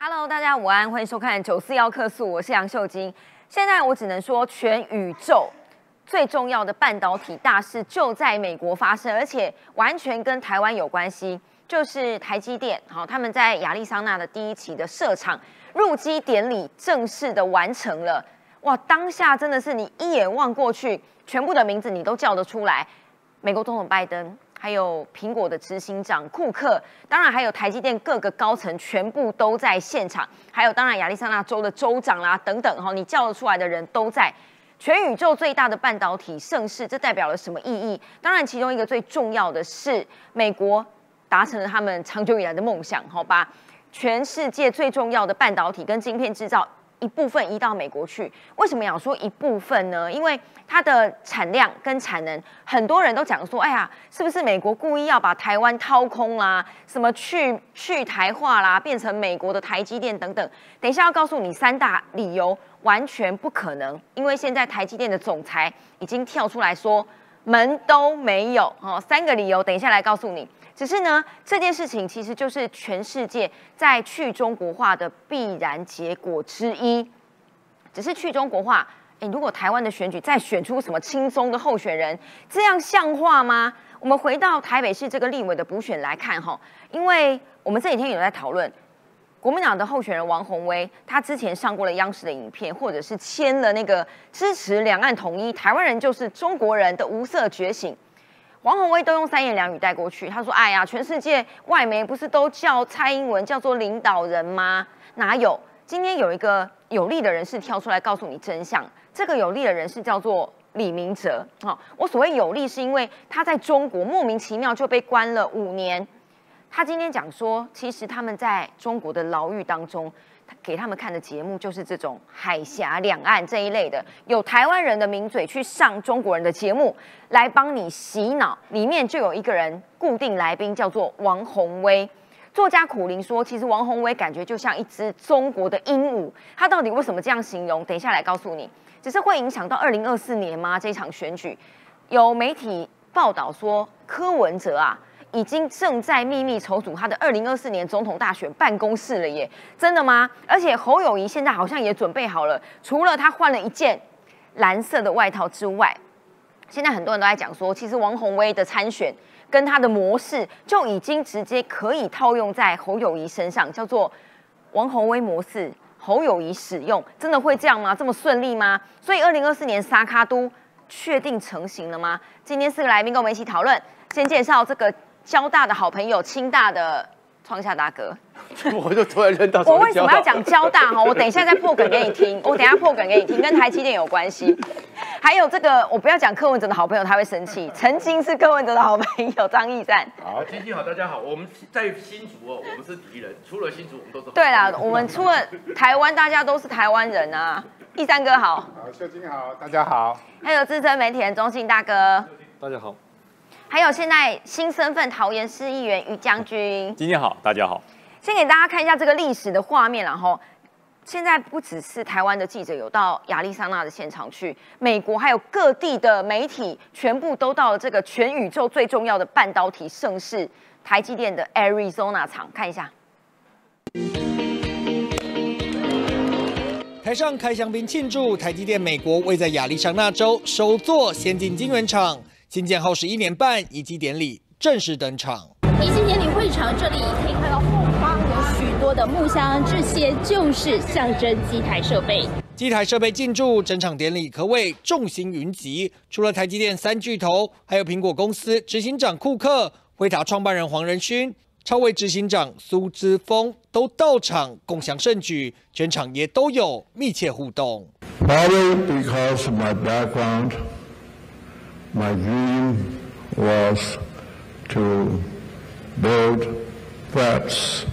Hello，大家午安，欢迎收看九四幺客诉，我是杨秀晶。现在我只能说，全宇宙最重要的半导体大事就在美国发生，而且完全跟台湾有关系，就是台积电。好，他们在亚利桑那的第一期的设厂入机典礼正式的完成了。哇，当下真的是你一眼望过去，全部的名字你都叫得出来。美国总统拜登。还有苹果的执行长库克，当然还有台积电各个高层全部都在现场，还有当然亚利桑那州的州长啦等等哈，你叫得出来的人都在。全宇宙最大的半导体盛世，这代表了什么意义？当然，其中一个最重要的是美国达成了他们长久以来的梦想，好吧？全世界最重要的半导体跟晶片制造。一部分移到美国去，为什么要说一部分呢？因为它的产量跟产能，很多人都讲说，哎呀，是不是美国故意要把台湾掏空啦？什么去去台化啦，变成美国的台积电等等？等一下要告诉你三大理由，完全不可能，因为现在台积电的总裁已经跳出来说，门都没有哦，三个理由，等一下来告诉你。只是呢，这件事情其实就是全世界在去中国化的必然结果之一。只是去中国化，诶，如果台湾的选举再选出什么轻松的候选人，这样像话吗？我们回到台北市这个立委的补选来看哈，因为我们这几天有在讨论国民党的候选人王宏威，他之前上过了央视的影片，或者是签了那个支持两岸统一，台湾人就是中国人的无色觉醒。王宏威都用三言两语带过去。他说：“哎呀，全世界外媒不是都叫蔡英文叫做领导人吗？哪有？今天有一个有利的人士跳出来告诉你真相。这个有利的人士叫做李明哲。好，我所谓有利，是因为他在中国莫名其妙就被关了五年。他今天讲说，其实他们在中国的牢狱当中。”给他们看的节目就是这种海峡两岸这一类的，有台湾人的名嘴去上中国人的节目来帮你洗脑，里面就有一个人固定来宾叫做王宏威。作家苦林说，其实王宏威感觉就像一只中国的鹦鹉。他到底为什么这样形容？等一下来告诉你。只是会影响到二零二四年吗？这场选举有媒体报道说，柯文哲啊。已经正在秘密筹组他的二零二四年总统大选办公室了耶，真的吗？而且侯友谊现在好像也准备好了，除了他换了一件蓝色的外套之外，现在很多人都在讲说，其实王宏威的参选跟他的模式就已经直接可以套用在侯友谊身上，叫做王宏威模式，侯友谊使用，真的会这样吗？这么顺利吗？所以二零二四年沙卡都确定成型了吗？今天四个来宾跟我们一起讨论，先介绍这个。交大的好朋友，清大的创下大哥，我就突然认到。我为什么要讲交大哈？我等一下再破梗给你听。我等下破梗给你听，跟台积电有关系。还有这个，我不要讲柯文哲的好朋友，他会生气。曾经是柯文哲的好朋友张义善。好，天气好，大家好。我们在新竹哦，我们是敌人。除了新竹，我们都是。对啦，我们除了台湾，大家都是台湾人啊。义山哥好。好，秀晶好，大家好。还有资深媒体人中信大哥。大家好。还有现在新身份桃园市议员于将军，今天好，大家好。先给大家看一下这个历史的画面，然后现在不只是台湾的记者有到亚利桑那的现场去，美国还有各地的媒体全部都到了这个全宇宙最重要的半导体盛世台积电的 Arizona 厂，看一下。台上开香槟庆祝台积电美国位在亚利桑那州首座先进晶圆厂。新建后十一年半，移机典礼正式登场。移机典礼会场这里可以看到后方有许多的木箱，这些就是象征机台设备。机台设备进驻，整场典礼可谓众星云集。除了台积电三巨头，还有苹果公司执行长库克、辉达创办人黄仁勋、超微执行长苏之峰都到场共享盛举，全场也都有密切互动。My my dream was to build fabs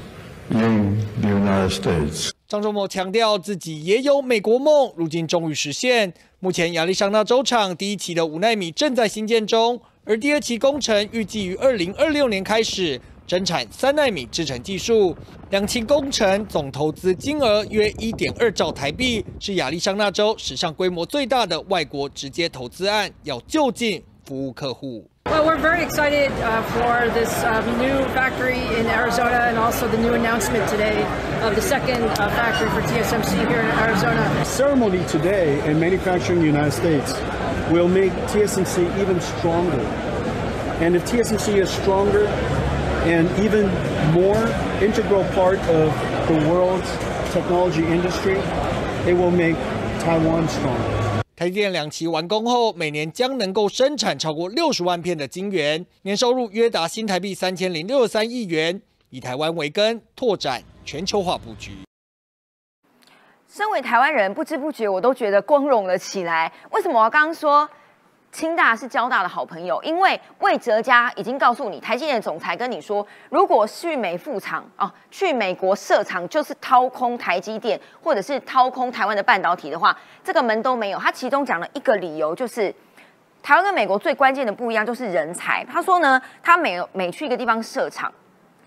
in the United States. 张忠谋强调自己也有美国梦，如今终于实现。目前亚利桑那州厂第一期的五纳米正在新建中，而第二期工程预计于二零二六年开始，生产三纳米制程技术。两期工程总投资金额约一点二兆台币，是亚利桑那州史上规模最大的外国直接投资案。要就近服务客户。Well, we're very excited uh, for this um, new factory in Arizona and also the new announcement today of the second uh, factory for TSMC here in Arizona. ceremony today and manufacturing in the United States will make TSMC even stronger. And if TSMC is stronger and even more integral part of the world's technology industry, it will make Taiwan stronger. 台积电两期完工后，每年将能够生产超过六十万片的晶圆，年收入约达新台币三千零六十三亿元，以台湾为根，拓展全球化布局。身为台湾人，不知不觉我都觉得光荣了起来。为什么我刚刚说清大是交大的好朋友？因为魏哲家已经告诉你，台积电总裁跟你说，如果去美副厂哦，去美国设厂就是掏空台积电，或者是掏空台湾的半导体的话，这个门都没有。他其中讲了一个理由，就是台湾跟美国最关键的不一样就是人才。他说呢，他每每去一个地方设厂，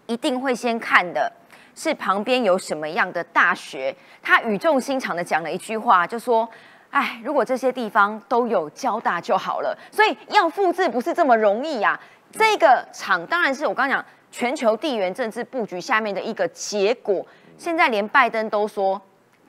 一定会先看的是旁边有什么样的大学。他语重心长的讲了一句话，就说：“哎，如果这些地方都有交大就好了。”所以要复制不是这么容易呀、这个厂当然是我刚讲全球地缘政治布局下面的一个结果。现在连拜登都说。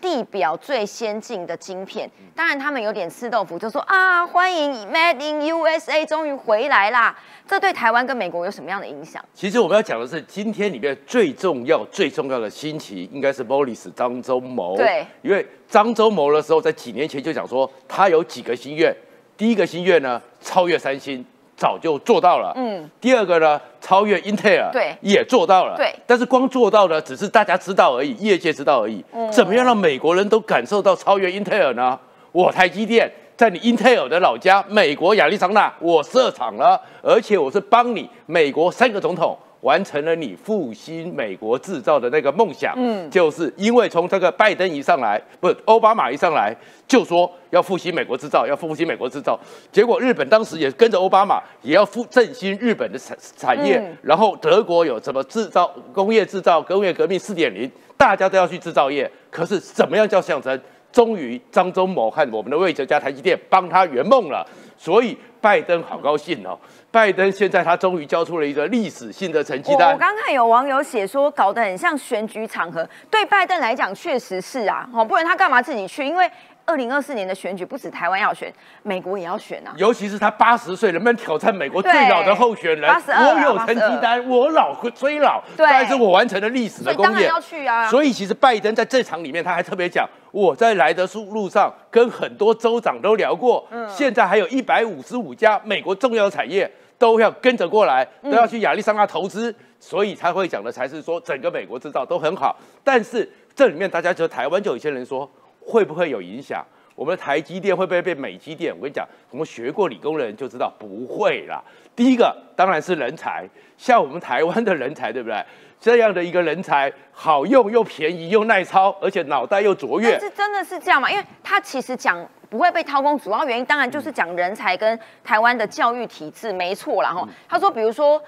地表最先进的晶片，当然他们有点吃豆腐，就说啊，欢迎 Made in USA 终于回来啦。这对台湾跟美国有什么样的影响？其实我们要讲的是，今天里面最重要、最重要的新奇，应该是 Morris 张忠谋。对，因为张忠谋的时候，在几年前就讲说，他有几个心愿。第一个心愿呢，超越三星，早就做到了。嗯，第二个呢，超越英特尔，对也做到了。对但是光做到的只是大家知道而已，业界知道而已。嗯怎么样让美国人都感受到超越英特尔呢？我台积电在你英特尔的老家美国亚利桑那，我设厂了，而且我是帮你美国三个总统。完成了你复兴美国制造的那个梦想，嗯就是因为从这个拜登一上来，不，奥巴马一上来就说要复兴美国制造，要复兴美国制造，结果日本当时也跟着奥巴马，也要复振兴日本的产产业，嗯然后德国有什么制造工业制造工业革命四点零，大家都要去制造业，可是怎么样叫象征？终于张忠谋和我们的魏哲家台积电帮他圆梦了，所以拜登好高兴哦。拜登现在他终于交出了一个历史性的成绩单我。刚看有网友写说，搞得很像选举场合。对拜登来讲，确实是啊，哦，不然他干嘛自己去？因为二零二四年的选举不止台湾要选，美国也要选啊。尤其是他八十岁，能不能挑战美国最老的候选人？82啊我有成绩单，我老虽老，但是我完成了历史的功业。要去啊所以其实拜登在这场里面，他还特别讲，我在来的路路上跟很多州长都聊过，嗯现在还有一百五十五家美国重要产业都要跟着过来，嗯都要去亚利桑那投资，所以他会讲的才是说整个美国制造都很好。但是这里面大家觉得台湾就有些人说，会不会有影响？我们的台积电会不会被美积电？我跟你讲，我们学过理工的人就知道不会啦。第一个当然是人才，像我们台湾的人才，对不对？这样的一个人才，好用又便宜又耐操，而且脑袋又卓越但。是真的是这样吗？因为他其实讲不会被掏空，主要原因当然就是讲人才跟台湾的教育体制没错啦。哈。他说，比如说。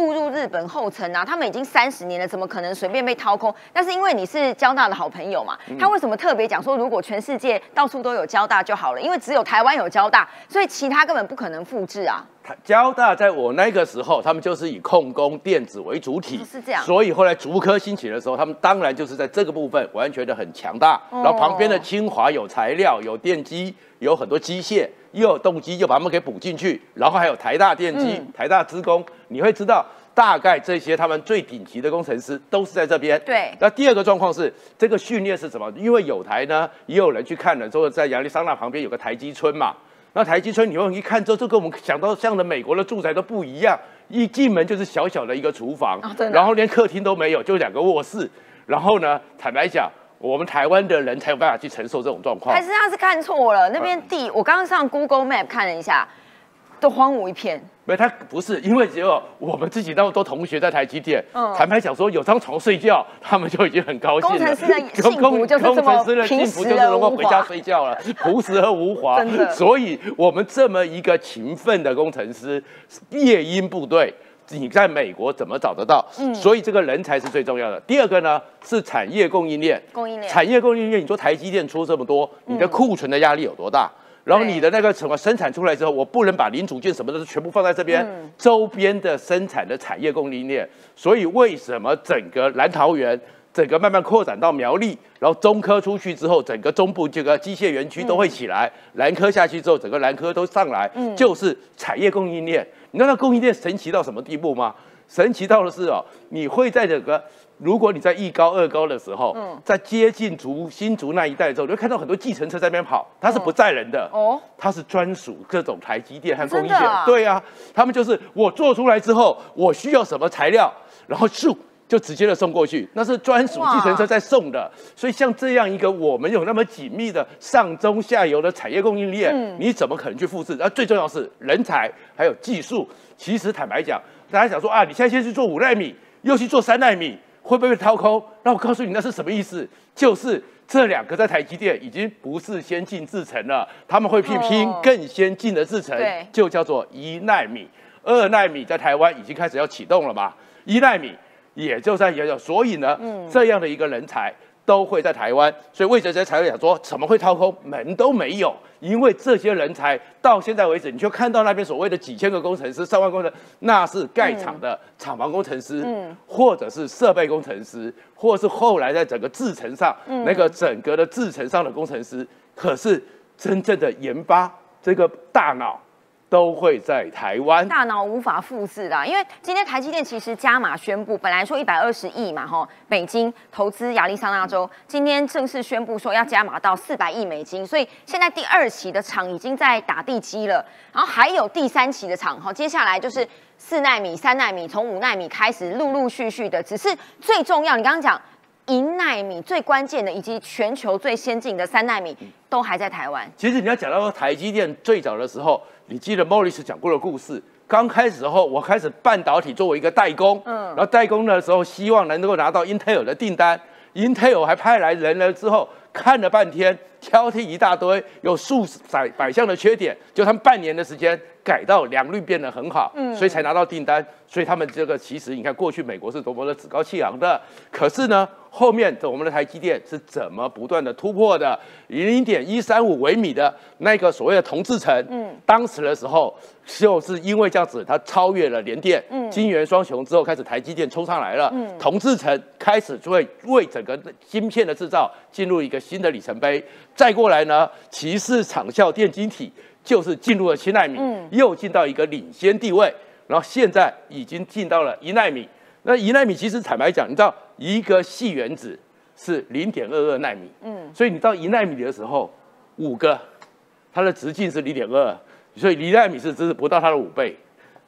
步入日本后尘啊，他们已经三十年了，怎么可能随便被掏空？但是因为你是交大的好朋友嘛，他为什么特别讲说，如果全世界到处都有交大就好了？因为只有台湾有交大，所以其他根本不可能复制啊。他交大在我那个时候，他们就是以控工电子为主体，哦是这样所以后来竹科兴起的时候，他们当然就是在这个部分完全的很强大。哦然后旁边的清华有材料、有电机、有很多机械，又有动机，又把他们给补进去。然后还有台大电机、嗯台大资工，你会知道。大概这些他们最顶级的工程师都是在这边。对那第二个状况是，这个训练是什么？因为有台呢，也有人去看了，说在亚利桑那旁边有个台积村嘛。那台积村，你会一看之后，就跟我们想到像的美国的住宅都不一样，一进门就是小小的一个厨房，然后连客厅都没有，就两个卧室。然后呢，坦白讲，我们台湾的人才有办法去承受这种状况还。是他是看错了？那边地，我刚刚上 Google Map 看了一下，都荒芜一片。没，他不是，因为只有我们自己那么多同学在台积电，嗯坦白讲说有张床睡觉，他们就已经很高兴了。工程师的 幸福就是这么工程师的幸福就是能够回家睡觉了，朴实而无华。真的所以我们这么一个勤奋的工程师，夜鹰部队。你在美国怎么找得到？嗯所以这个人才是最重要的。第二个呢是产业供应链，供应链产业供应链，你说台积电出这么多，你的库存的压力有多大？然后你的那个什么生产出来之后，我不能把零组件什么的全部放在这边，周边的生产的产业供应链。所以为什么整个蓝桃园？整个慢慢扩展到苗栗，然后中科出去之后，整个中部这个机械园区都会起来。南科下去之后，整个南科都上来，就是产业供应链。你知道那供应链神奇到什么地步吗？神奇到的是哦，你会在这个，如果你在一高二高的时候，嗯在接近竹新竹那一带的时候，你会看到很多计程车在那边跑，它是不载人的哦，它是专属各种台积电和供应链。对啊，他们就是我做出来之后，我需要什么材料，然后就。就直接的送过去，那是专属计程车在送的，所以像这样一个我们有那么紧密的上中下游的产业供应链，你怎么可能去复制？那最重要是人才还有技术。其实坦白讲，大家想说啊，你现在先去做五纳米，又去做三纳米，会不会掏空？那我告诉你，那是什么意思？就是这两个在台积电已经不是先进制程了，他们会去拼更先进的制程，就叫做一纳米、二纳米，在台湾已经开始要启动了嘛？一纳米。也就在研究，所以呢，这样的一个人才都会在台湾，所以魏哲哲才会讲说，怎么会掏空门都没有？因为这些人才到现在为止，你就看到那边所谓的几千个工程师、上万工程，那是盖厂的厂房工程师，或者是设备工程师，或是后来在整个制程上那个整个的制程上的工程师。可是真正的研发这个大脑。都会在台湾，大脑无法复制的，因为今天台积电其实加码宣布，本来说一百二十亿嘛，哈，美金投资亚利桑那州，今天正式宣布说要加码到四百亿美金，所以现在第二期的厂已经在打地基了，然后还有第三期的厂，哈，接下来就是四纳米、三纳米，从五纳米开始，陆陆续续的，只是最重要，你刚刚讲。一纳米最关键的，以及全球最先进的三纳米，都还在台湾。其实你要讲到台积电最早的时候，你记得莫里斯讲过的故事。刚开始时候，我开始半导体作为一个代工，嗯，然后代工的时候，希望能够拿到 Intel 的订单。Intel 还派来人了之后，看了半天，挑剔一大堆，有数百百项的缺点，就他们半年的时间。改到良率变得很好，嗯，所以才拿到订单。所以他们这个其实你看，过去美国是多么的趾高气昂的，可是呢，后面的我们的台积电是怎么不断的突破的？零点一三五微米的那个所谓的同制程，嗯，当时的时候就是因为这样子，它超越了联电，嗯，金元双雄之后，开始台积电冲上来了，嗯，同制程开始就会为整个芯片的制造进入一个新的里程碑。再过来呢，骑士长效电晶体。就是进入了七纳米，又进到一个领先地位，然后现在已经进到了一纳米。那一纳米其实坦白讲，你知道一个细原子是零点二二纳米，嗯，所以你到一纳米的时候，五个它的直径是零点二，所以一纳米是只是不到它的五倍，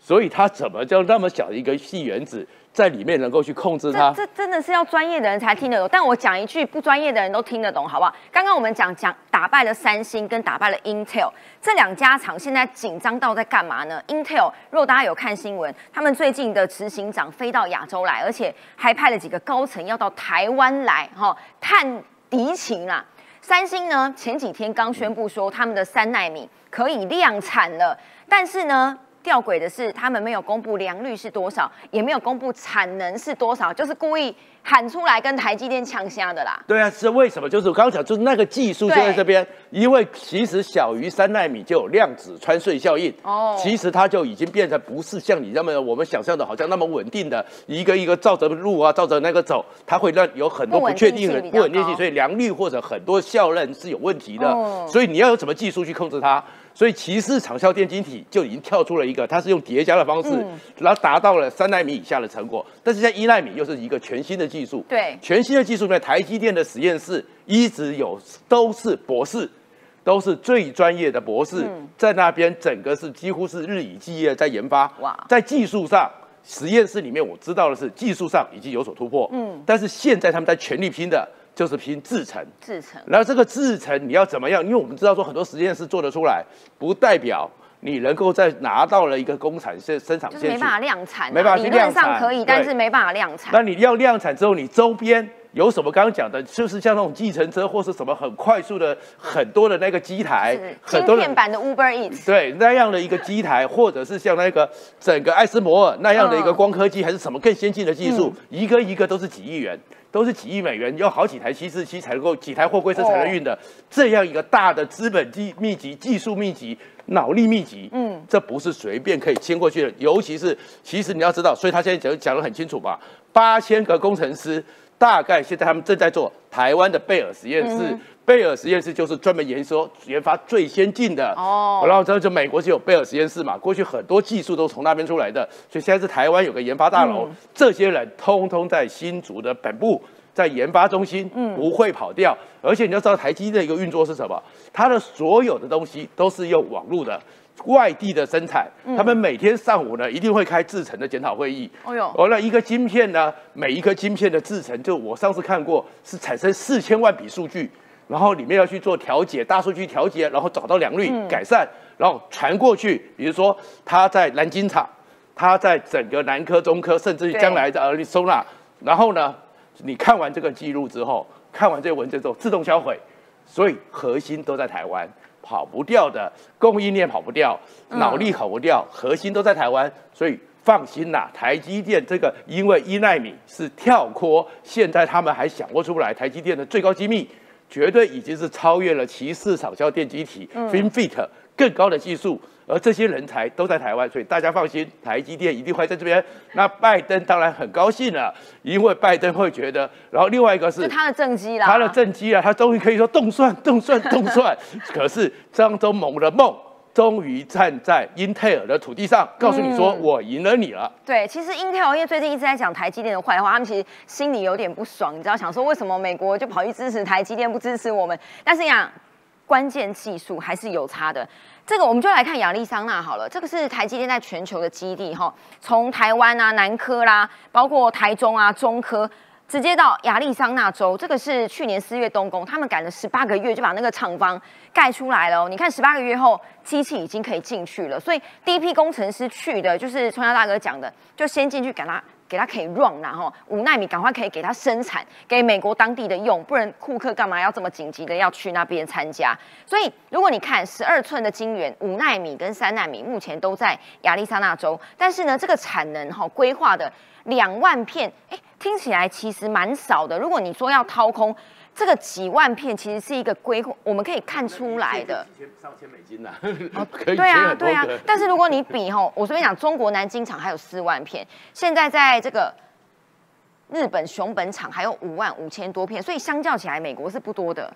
所以它怎么叫那么小的一个细原子？在里面能够去控制它，这真的是要专业的人才听得懂。但我讲一句，不专业的人都听得懂，好不好？刚刚我们讲讲打败了三星跟打败了 Intel 这两家厂，现在紧张到在干嘛呢？Intel 如果大家有看新闻，他们最近的执行长飞到亚洲来，而且还派了几个高层要到台湾来，哈，探敌情啊。三星呢，前几天刚宣布说他们的三纳米可以量产了，但是呢。吊诡的是，他们没有公布良率是多少，也没有公布产能是多少，就是故意喊出来跟台积电呛虾的啦。对啊，是为什么？就是我刚刚讲，就是那个技术就在这边，因为其实小于三纳米就有量子穿隧效应。哦，其实它就已经变成不是像你那么我们想象的，好像那么稳定的，一个一个照着路啊，照着那个走，它会让有很多不确定的不稳定性，所以良率或者很多效能是有问题的。哦所以你要有什么技术去控制它？所以，其实长效电晶体就已经跳出了一个，它是用叠加的方式，然后达到了三纳米以下的成果。但是在一纳米又是一个全新的技术，对，全新的技术在台积电的实验室一直有，都是博士，都是最专业的博士，在那边整个是几乎是日以继夜在研发。哇，在技术上，实验室里面我知道的是技术上已经有所突破，嗯，但是现在他们在全力拼的。就是拼制程，制程。然后这个制程你要怎么样？因为我们知道说很多实验室做得出来，不代表你能够在拿到了一个工厂生生产线，没办法量产，没办法理论上可以，但是没办法量产。那你要量产之后，你周边有什么？刚刚讲的，就是像那种计程车或是什么很快速的很多的那个机台，很多片版的 Uber Eats，对那样的一个机台，或者是像那个整个艾斯摩尔那样的一个光刻机，还是什么更先进的技术，一个一个都是几亿元。都是几亿美元，要好几台七四七才能够几台货柜车才能运的，这样一个大的资本技密集、技术密集、脑力密集，嗯，这不是随便可以迁过去的。尤其是，其实你要知道，所以他现在讲讲得很清楚吧，八千个工程师，大概现在他们正在做台湾的贝尔实验室。贝尔实验室就是专门研究研发最先进的哦，然后这就美国是有贝尔实验室嘛，过去很多技术都从那边出来的，所以现在是台湾有个研发大楼，这些人通通在新竹的本部，在研发中心，嗯，不会跑掉。而且你要知道台积的一个运作是什么，它的所有的东西都是用网络的。外地的生产，他们每天上午呢一定会开制程的检讨会议。哦呦，完了一个晶片呢，每一颗晶片的制程，就我上次看过是产生四千万笔数据。然后里面要去做调节，大数据调节，然后找到良率改善，然后传过去。比如说他在南京厂，他在整个南科、中科，甚至于将来的尔利收纳。然后呢，你看完这个记录之后，看完这个文件之后，自动销毁。所以核心都在台湾，跑不掉的供应链跑不掉，脑力跑不掉，核心都在台湾。所以放心啦，台积电这个因为一纳米是跳脱，现在他们还想不出来台积电的最高机密。绝对已经是超越了其市场效电机体 FinFET 更高的技术，而这些人才都在台湾，所以大家放心，台积电一定会在这边。那拜登当然很高兴了，因为拜登会觉得，然后另外一个是他的政绩啦，他的政绩啊，他终于可以说动算动算动算。可是张忠谋的梦。终于站在英特尔的土地上，告诉你说我赢了你了。对，其实英特尔因为最近一直在讲台积电的坏话，他们其实心里有点不爽，你知道，想说为什么美国就跑去支持台积电，不支持我们？但是讲关键技术还是有差的。这个我们就来看亚利桑那好了，这个是台积电在全球的基地哈，从台湾啊、南科啦，包括台中啊、中科。直接到亚利桑那州，这个是去年四月动工，他们赶了十八个月就把那个厂房盖出来了。你看十八个月后，机器已经可以进去了。所以第一批工程师去的，就是春夏大哥讲的，就先进去给他给他可以 run，然后五纳米赶快可以给他生产，给美国当地的用，不然库克干嘛要这么紧急的要去那边参加？所以如果你看十二寸的晶圆，五纳米跟三纳米目前都在亚利桑那州，但是呢，这个产能哈规划的。两万片，哎，听起来其实蛮少的。如果你说要掏空这个几万片，其实是一个规划，我们可以看出来的。上千美金呐，对啊，对啊。但是如果你比吼，我随便讲，中国南京厂还有四万片，现在在这个日本熊本厂还有五万五千多片，所以相较起来，美国是不多的。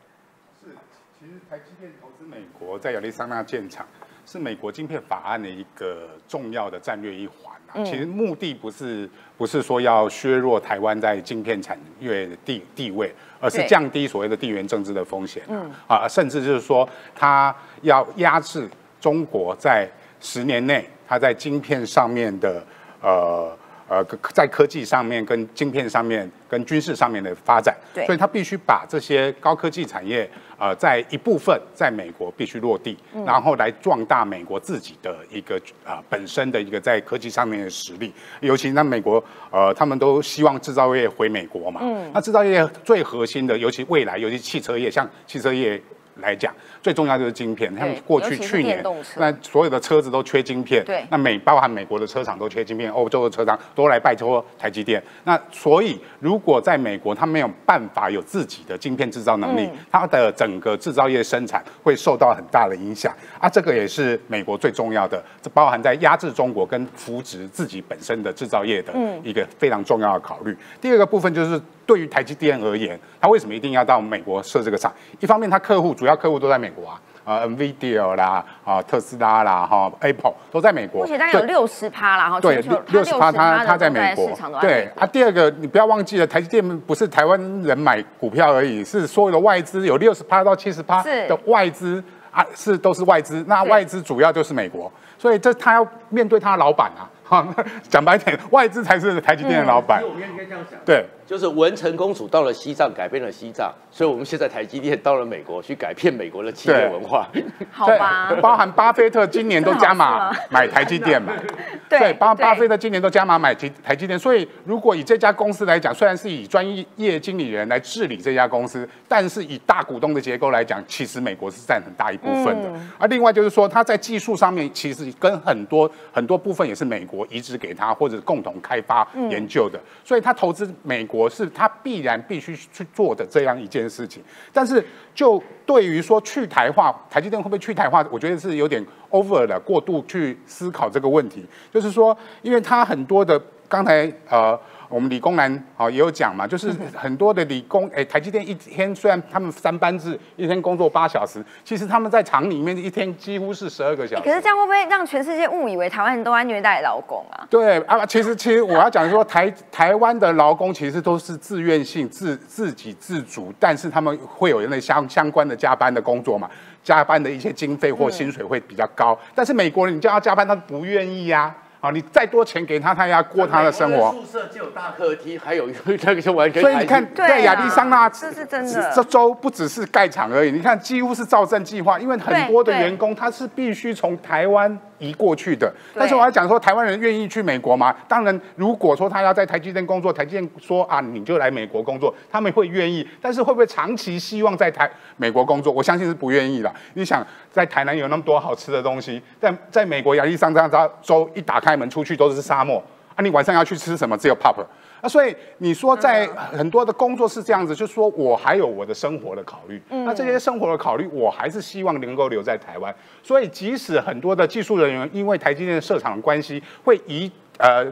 是，其实台积电投资美国在亚利桑那建厂，是美国晶片法案的一个重要的战略一环。其实目的不是不是说要削弱台湾在晶片产业的地地位，而是降低所谓的地缘政治的风险啊，啊，甚至就是说，它要压制中国在十年内它在晶片上面的呃。呃，在科技上面、跟晶片上面、跟军事上面的发展，所以它必须把这些高科技产业，呃，在一部分在美国必须落地，然后来壮大美国自己的一个啊本身的一个在科技上面的实力。尤其那美国，呃，他们都希望制造业回美国嘛。那制造业最核心的，尤其未来，尤其汽车业，像汽车业。来讲，最重要就是晶片。像过去去年，那所有的车子都缺晶片。对。那美包含美国的车厂都缺晶片，欧洲的车厂都来拜托台积电。那所以，如果在美国，他没有办法有自己的晶片制造能力，它的整个制造业生产会受到很大的影响。啊，这个也是美国最重要的，这包含在压制中国跟扶植自己本身的制造业的一个非常重要的考虑。第二个部分就是。对于台积电而言，它为什么一定要到美国设这个厂？一方面，它客户主要客户都在美国啊，啊，NVIDIA 啦，啊，特斯拉啦，哈，Apple 都在美国。目前大概有六十趴啦，哈，对，六十趴，它它在美国。对啊，第二个，你不要忘记了，台积电不是台湾人买股票而已，是所有的外资有六十趴到七十趴的外资啊，是都是外资。那外资主要就是美国，所以这他要面对他的老板啊。好，讲白点，外资才是台积电的老板。我应该这样想。对。就是文成公主到了西藏，改变了西藏，所以我们现在台积电到了美国，去改变美国的企业文化。好吧。包含巴菲特今年都加码 买台积电嘛？对，巴巴菲特今年都加码买台台积电。所以如果以这家公司来讲，虽然是以专业经理人来治理这家公司，但是以大股东的结构来讲，其实美国是占很大一部分的。而另外就是说，它在技术上面其实跟很多很多部分也是美国。国移植给他，或者共同开发研究的。所以他投资美国我是他必然必须去做的这样一件事情。但是就对于说去台化，台积电会不会去台化？我觉得是有点 over 了，过度去思考这个问题。就是说，因为他很多的刚才呃。我们理工男好也有讲嘛，就是 很多的理工，哎，台积电一天虽然他们三班制，一天工作八小时，其实他们在厂里面一天几乎是十二个小时。可是这样会不会让全世界误以为台湾人都在虐待劳工啊？对啊，其实其实我要讲说，台台湾的劳工其实都是自愿性、自自给自足，但是他们会有那相相关的加班的工作嘛，加班的一些经费或薪水会比较高。但是美国人你叫他加班，他不愿意呀。啊，你再多钱给他，他也要过他的生活。宿舍就有大客厅，还有那个就完全。所以你看，在亚利桑那，这是真的。这周不只是盖厂而已，你看几乎是造镇计划，因为很多的员工他是必须从台湾。移过去的，但是我要讲说，台湾人愿意去美国吗？当然，如果说他要在台积电工作，台积电说啊，你就来美国工作，他们会愿意。但是会不会长期希望在台美国工作？我相信是不愿意了。你想，在台南有那么多好吃的东西，在在美国亚利桑那州一打开门出去都是沙漠啊！你晚上要去吃什么？只有 pop。啊，所以你说在很多的工作是这样子，就是说我还有我的生活的考虑，那这些生活的考虑，我还是希望能够留在台湾。所以即使很多的技术人员因为台积电设厂的关系，会移。呃，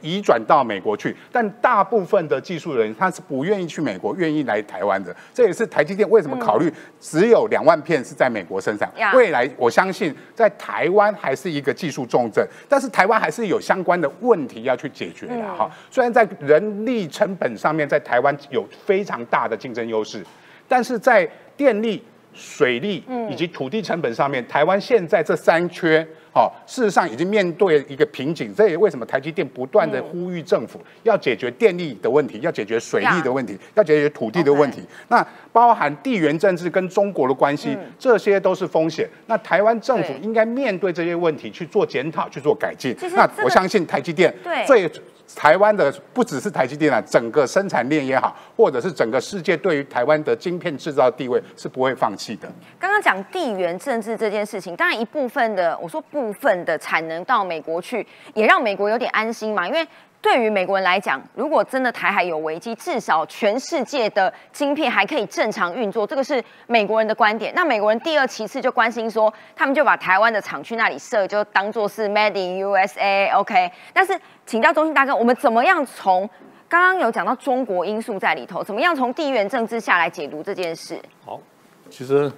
移转到美国去，但大部分的技术人他是不愿意去美国，愿意来台湾的。这也是台积电为什么考虑只有两万片是在美国身上。未来我相信在台湾还是一个技术重镇，但是台湾还是有相关的问题要去解决的哈。虽然在人力成本上面，在台湾有非常大的竞争优势，但是在电力、水利以及土地成本上面，台湾现在这三缺。好，事实上已经面对一个瓶颈，这也为什么台积电不断的呼吁政府要解决电力的问题，要解决水利的问题，要解决土地的问题。那包含地缘政治跟中国的关系，这些都是风险。那台湾政府应该面对这些问题去做检讨，去做改进。那我相信台积电最。台湾的不只是台积电啊，整个生产链也好，或者是整个世界对于台湾的晶片制造地位是不会放弃的。刚刚讲地缘政治这件事情，当然一部分的，我说部分的产能到美国去，也让美国有点安心嘛，因为。对于美国人来讲，如果真的台海有危机，至少全世界的晶片还可以正常运作，这个是美国人的观点。那美国人第二其次就关心说，他们就把台湾的厂去那里设，就当做是 Made in USA，OK。但是请教中心大哥，我们怎么样从刚刚有讲到中国因素在里头，怎么样从地缘政治下来解读这件事？好，其实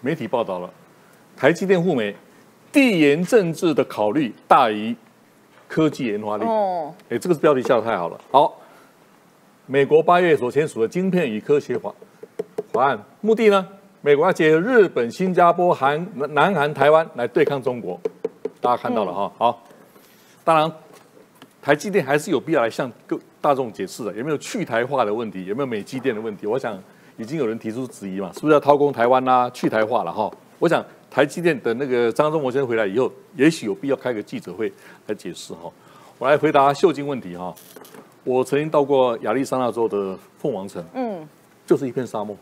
媒体报道了，台积电赴美，地缘政治的考虑大于。科技研发力，哎，这个标题下的太好了。好，美国八月所签署的晶片与科学法法案，目的呢，美国要结合日本、新加坡、韩、南韩、台湾来对抗中国。大家看到了哈，好。当然，台积电还是有必要来向各大众解释的，有没有去台化的问题，有没有美积电的问题？我想已经有人提出质疑嘛，是不是要掏空台湾啦，去台化了哈？我想。台积电的那个张忠谋先生回来以后，也许有必要开个记者会来解释哈。我来回答秀晶问题哈。我曾经到过亚利桑那州的凤凰城，嗯，就是一片沙漠。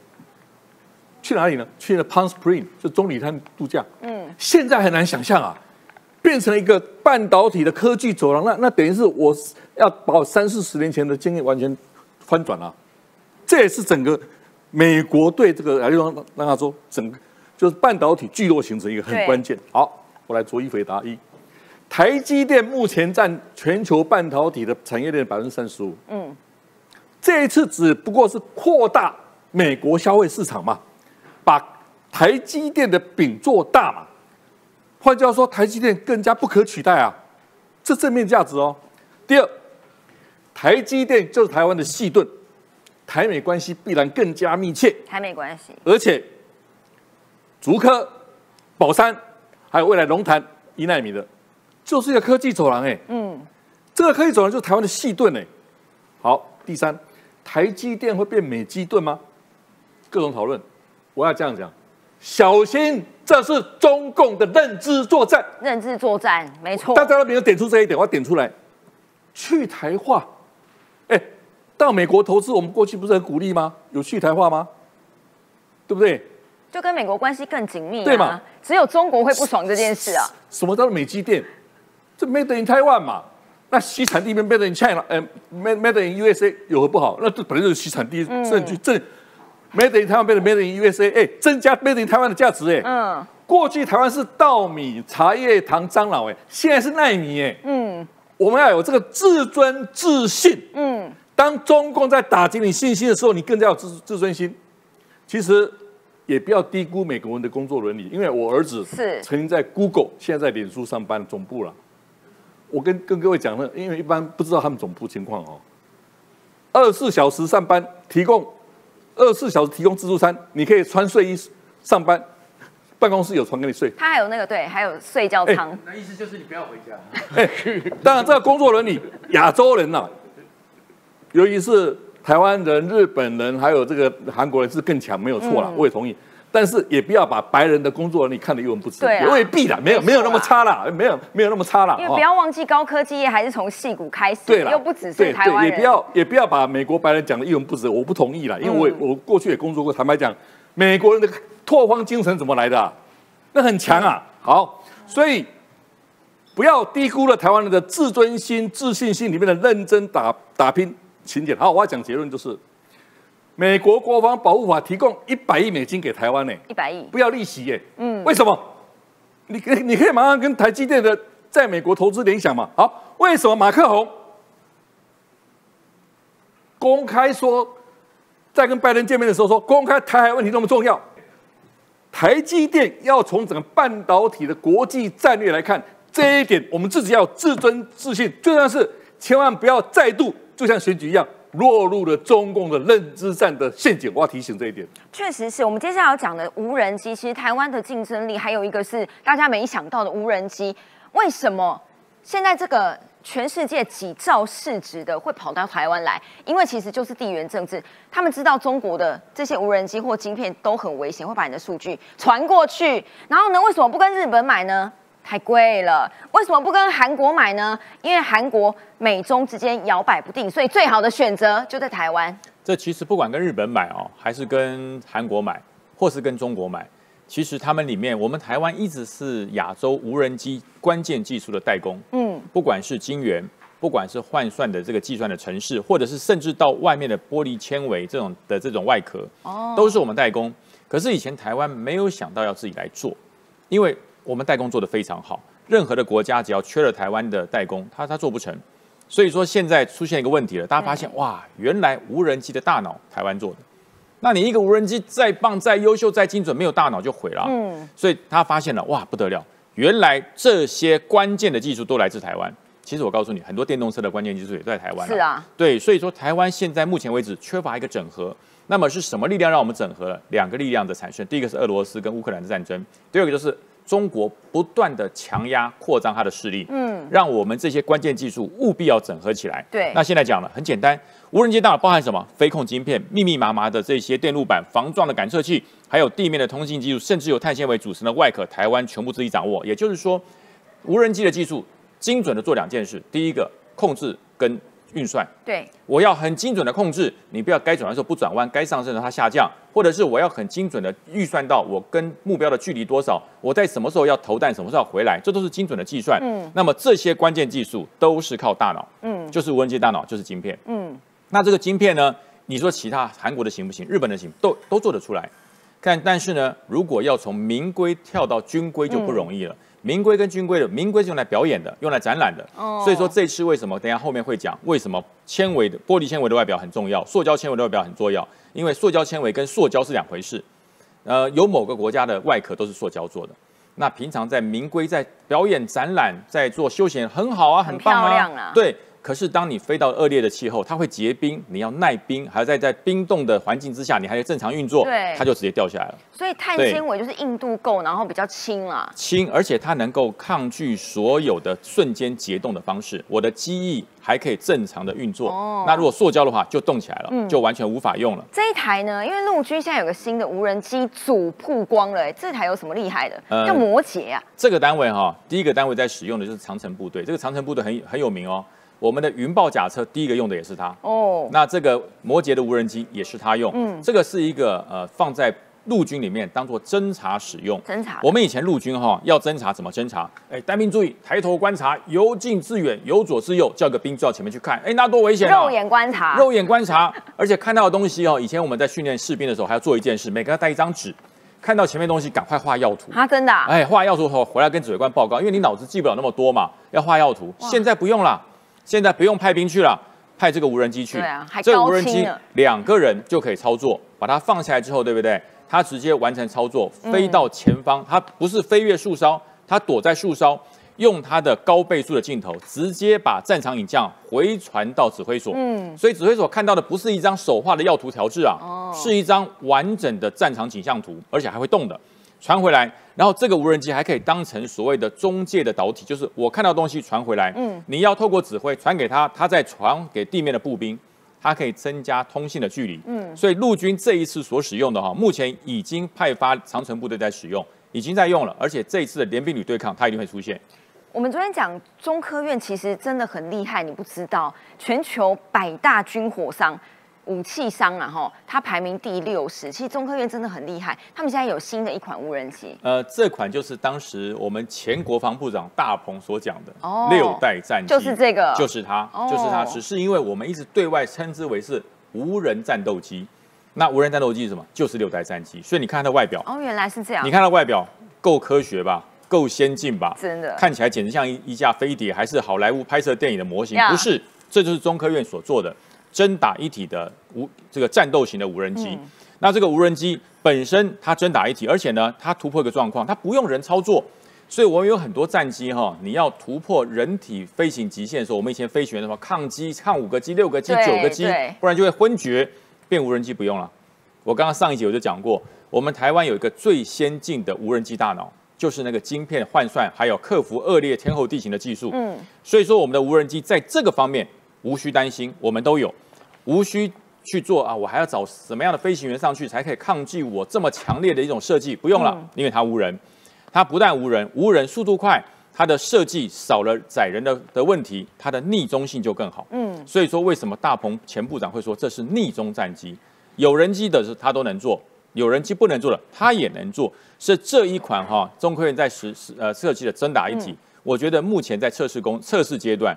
去哪里呢？去了 Palm Spring，就棕榈滩度假。嗯，现在很难想象啊，变成了一个半导体的科技走廊。那那等于是我要把我三四十年前的经验完全翻转了。这也是整个美国对这个亚利桑那州整个。就是半导体聚落形成一个很关键。好，我来逐一回答。一，台积电目前占全球半导体的产业链百分之三十五。嗯，这一次只不过是扩大美国消费市场嘛，把台积电的饼做大嘛。换句话说，台积电更加不可取代啊，这正面价值哦。第二，台积电就是台湾的细盾，台美关系必然更加密切。台美关系，而且。竹科、宝山，还有未来龙潭一纳米的，就是一个科技走廊哎。嗯，这个科技走廊就是台湾的细盾哎。好，第三，台积电会变美积盾吗？各种讨论，我要这样讲，小心这是中共的认知作战。认知作战，没错。大家都没有点出这一点，我要点出来。去台化，哎，到美国投资，我们过去不是很鼓励吗？有去台化吗？对不对？就跟美国关系更紧密，对吗？只有中国会不爽这件事啊。什么叫做美积电？这 Made in Taiwan 嘛，那西产地面 made in China，呃，made made in USA 有何不好？那这本来就是西产地证据，这 made in 台湾 made made in USA，哎，增加 made in 台湾的价值，哎，嗯，过去台湾是稻米、茶叶、糖、樟脑，哎，现在是奈米，哎，嗯，我们要有这个自尊自信，嗯，当中共在打击你信心的时候，你更加有自自尊心。其实也不要低估美国人的工作伦理，因为我儿子是曾经在 Google，现在在脸书上班总部了。我跟跟各位讲了，因为一般不知道他们总部情况哦。二十四小时上班，提供二十四小时提供自助餐，你可以穿睡衣上班，办公室有床给你睡。他还有那个对，还有睡觉舱。那意思就是你不要回家。哎，当然这个工作伦理，亚洲人呐，尤其是台湾人、日本人，还有这个韩国人是更强，没有错啦，我也同意。但是也不要把白人的工作能力看得一文不值，未必的，没有没有那么差啦，没有没有那么差啦。因为不要忘记高科技业还是从戏骨开始，又不只是台湾人。也不要也不要把美国白人讲的一文不值，我不同意啦，因为我我过去也工作过，坦白讲，美国人的拓荒精神怎么来的？那很强啊。好，所以不要低估了台湾人的自尊心、自信心里面的认真打打拼勤俭。好，我要讲结论就是。美国国防保护法提供一百亿美金给台湾呢，一百亿不要利息耶，嗯，为什么？你可你可以马上跟台积电的在美国投资联想嘛？好，为什么马克宏公开说，在跟拜登见面的时候说，公开台海问题那么重要？台积电要从整个半导体的国际战略来看，这一点我们自己要自尊自信，最重要是千万不要再度就像选举一样。落入了中共的认知战的陷阱，我要提醒这一点。确实是我们接下来要讲的无人机，其实台湾的竞争力还有一个是大家没想到的无人机。为什么现在这个全世界几兆市值的会跑到台湾来？因为其实就是地缘政治，他们知道中国的这些无人机或晶片都很危险，会把你的数据传过去。然后呢，为什么不跟日本买呢？太贵了，为什么不跟韩国买呢？因为韩国美中之间摇摆不定，所以最好的选择就在台湾。这其实不管跟日本买哦，还是跟韩国买，或是跟中国买，其实他们里面，我们台湾一直是亚洲无人机关键技术的代工。嗯，不管是晶圆，不管是换算的这个计算的城市，或者是甚至到外面的玻璃纤维这种的这种外壳，哦，都是我们代工。可是以前台湾没有想到要自己来做，因为。我们代工做得非常好，任何的国家只要缺了台湾的代工，他他做不成。所以说现在出现一个问题了，大家发现哇，原来无人机的大脑台湾做的，那你一个无人机再棒、再优秀、再精准，没有大脑就毁了。嗯，所以他发现了哇，不得了，原来这些关键的技术都来自台湾。其实我告诉你，很多电动车的关键技术也在台湾。是啊，对，所以说台湾现在目前为止缺乏一个整合。那么是什么力量让我们整合了？两个力量的产生，第一个是俄罗斯跟乌克兰的战争，第二个就是。中国不断的强压扩张它的势力，嗯，让我们这些关键技术务必要整合起来。对，那现在讲了很简单，无人机大脑包含什么？飞控晶片、密密麻麻的这些电路板、防撞的感测器，还有地面的通信技术，甚至有碳纤维组成的外壳，台湾全部自己掌握。也就是说，无人机的技术精准的做两件事：第一个，控制跟。运算对，我要很精准的控制，你不要该转弯的时候不转弯，该上升的它下降，或者是我要很精准的预算到我跟目标的距离多少，我在什么时候要投弹，什么时候要回来，这都是精准的计算。嗯，那么这些关键技术都是靠大脑，嗯，就是无人机大脑，就是晶片。嗯，那这个晶片呢，你说其他韩国的行不行？日本的行，都都做得出来。但，但是呢，如果要从民规跳到军规就不容易了。民规跟军规的，民规是用来表演的，用来展览的。哦。所以说这次为什么？等下后面会讲为什么纤维的玻璃纤维的外表很重要，塑胶纤维的外表很重要。因为塑胶纤维跟塑胶是两回事。呃，有某个国家的外壳都是塑胶做的。那平常在民规在表演展览，在做休闲很好啊，很漂亮啊。对。可是，当你飞到恶劣的气候，它会结冰，你要耐冰，还要在在冰冻的环境之下，你还要正常运作，对，它就直接掉下来了。所以碳纤维就是硬度够，然后比较轻了。轻，而且它能够抗拒所有的瞬间结冻的方式。我的机翼还可以正常的运作。哦。那如果塑胶的话，就冻起来了，就完全无法用了。这一台呢，因为陆军现在有个新的无人机组曝光了，这台有什么厉害的？叫摩羯啊。这个单位哈，第一个单位在使用的就是长城部队。这个长城部队很很有名哦。我们的云豹甲车第一个用的也是它哦，那这个摩羯的无人机也是它用，嗯，这个是一个呃放在陆军里面当做侦察使用。侦察，我们以前陆军哈要侦察怎么侦察？哎，单兵注意，抬头观察，由近至远，由左至右，叫个兵到前面去看。哎，那多危险啊！肉眼观察，肉眼观察，而且看到的东西哦，以前我们在训练士兵的时候还要做一件事，每个人带一张纸，看到前面东西赶快画药图。啊，真的？哎，画药图后回来跟指挥官报告，因为你脑子记不了那么多嘛，要画药图。现在不用了，现在不用派兵去了。派这个无人机去，对啊，这无人机两个人就可以操作，把它放下来之后，对不对？它直接完成操作，飞到前方，它不是飞越树梢，它躲在树梢，用它的高倍数的镜头，直接把战场影像回传到指挥所。嗯，所以指挥所看到的不是一张手画的要图调制啊，是一张完整的战场景象图，而且还会动的。传回来，然后这个无人机还可以当成所谓的中介的导体，就是我看到东西传回来，嗯，你要透过指挥传给他，他再传给地面的步兵，它可以增加通信的距离，嗯，所以陆军这一次所使用的哈，目前已经派发长城部队在使用，已经在用了，而且这一次的联兵旅对抗，它一定会出现。我们昨天讲中科院其实真的很厉害，你不知道，全球百大军火商。武器商啊，哈，它排名第六十。其实中科院真的很厉害，他们现在有新的一款无人机。呃，这款就是当时我们前国防部长大鹏所讲的六代战机，就是这个，就是它，就是它。只是因为我们一直对外称之为是无人战斗机，那无人战斗机是什么？就是六代战机。所以你看它的外表，哦，原来是这样。你看它外表够科学吧？够先进吧？真的，看起来简直像一一架飞碟，还是好莱坞拍摄电影的模型？不是，这就是中科院所做的。真打一体的无这个战斗型的无人机，那这个无人机本身它真打一体，而且呢，它突破一个状况，它不用人操作，所以我们有很多战机哈，你要突破人体飞行极限的时候，我们以前飞行员的话，抗机抗五个机、六个机、九个机，不然就会昏厥。变无人机不用了。我刚刚上一集我就讲过，我们台湾有一个最先进的无人机大脑，就是那个晶片换算，还有克服恶劣天候地形的技术。嗯，所以说我们的无人机在这个方面无需担心，我们都有。无需去做啊，我还要找什么样的飞行员上去才可以抗拒我这么强烈的一种设计？不用了，因为它无人，它不但无人，无人速度快，它的设计少了载人的的问题，它的逆中性就更好。嗯，所以说为什么大鹏前部长会说这是逆中战机？有人机的是他都能做，有人机不能做的他也能做，是这一款哈中科院在实呃设计的真打一体，我觉得目前在测试工测试阶段。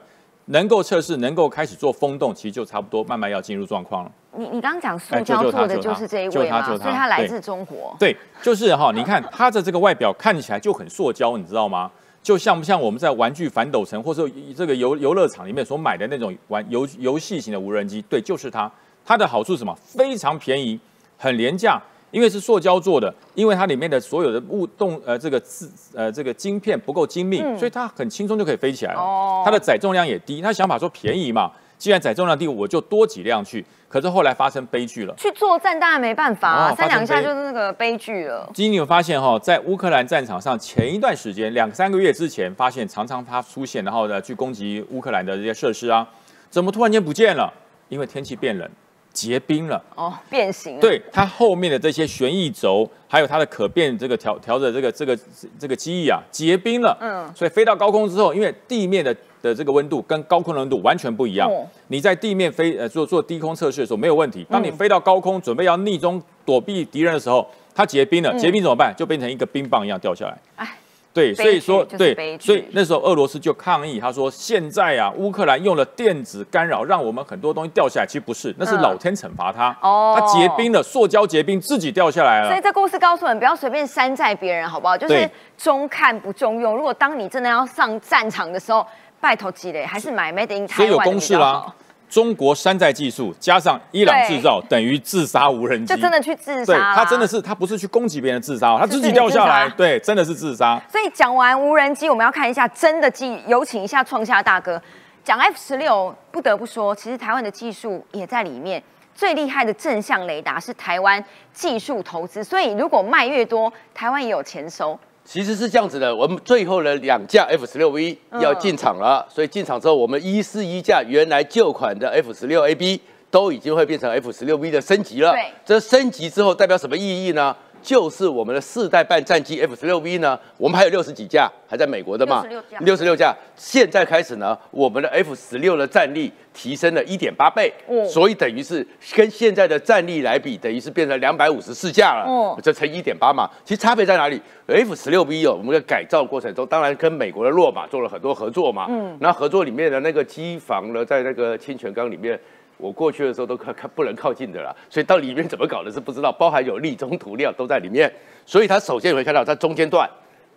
能够测试，能够开始做风洞，其实就差不多，慢慢要进入状况了。你你刚刚讲塑胶做的就是这一位嘛，所以它来自中国。对，就是哈，你看它的这个外表看起来就很塑胶，你知道吗？就像不像我们在玩具反斗城或者这个游游乐场里面所买的那种玩游游戏型的无人机？对，就是它。它的好处是什么？非常便宜，很廉价。因为是塑胶做的，因为它里面的所有的物动呃这个字呃这个晶片不够精密，所以它很轻松就可以飞起来了。它的载重量也低，他想法说便宜嘛，既然载重量低，我就多几辆去。可是后来发生悲剧了，去作战当然没办法啊，三两下就是那个悲剧了。今天你有发现哈，在乌克兰战场上，前一段时间两三个月之前，发现常常它出现，然后呢去攻击乌克兰的这些设施啊，怎么突然间不见了？因为天气变冷。结冰了哦，变形。对它后面的这些旋翼轴，还有它的可变这个调调的这个这个这个机翼啊，结冰了。嗯，所以飞到高空之后，因为地面的的这个温度跟高空的温度完全不一样。你在地面飞呃做做低空测试的时候没有问题，当你飞到高空准备要逆中躲避敌人的时候，它结冰了，结冰怎么办？就变成一个冰棒一样掉下来。哎。对，所以说对，所以那时候俄罗斯就抗议，他说现在啊，乌克兰用了电子干扰，让我们很多东西掉下来。其实不是，那是老天惩罚他。哦，他结冰了，塑胶结冰自己掉下来了。所以这故事告诉我们，不要随便山寨别人，好不好？就是中看不中用。如果当你真的要上战场的时候，拜托积累还是买 Made in Taiwan 比较中国山寨技术加上伊朗制造等于自杀无人机，就真的去自杀。对，他真的是他不是去攻击别人自杀，他自己掉下来，对，真的是自杀。所以讲完无人机，我们要看一下真的技，有请一下创下大哥讲 F 十六。不得不说，其实台湾的技术也在里面。最厉害的正向雷达是台湾技术投资，所以如果卖越多，台湾也有钱收。其实是这样子的，我们最后的两架 F 十六 V 要进场了，所以进场之后，我们一四一架原来旧款的 F 十六 AB 都已经会变成 F 十六 V 的升级了。对，这升级之后代表什么意义呢？就是我们的四代半战机 F 十六 V 呢，我们还有六十几架还在美国的嘛，六十六架。现在开始呢，我们的 F 十六的战力提升了一点八倍，哦所以等于是跟现在的战力来比，等于是变成两百五十四架了，哦这乘一点八嘛。其实差别在哪里？F 十六 V 哦，我们在改造过程中，当然跟美国的洛马做了很多合作嘛，嗯，那合作里面的那个机房呢，在那个清泉岗里面。我过去的时候都看看不能靠近的啦，所以到里面怎么搞的是不知道，包含有立中涂料都在里面，所以它首先你会看到它中间段，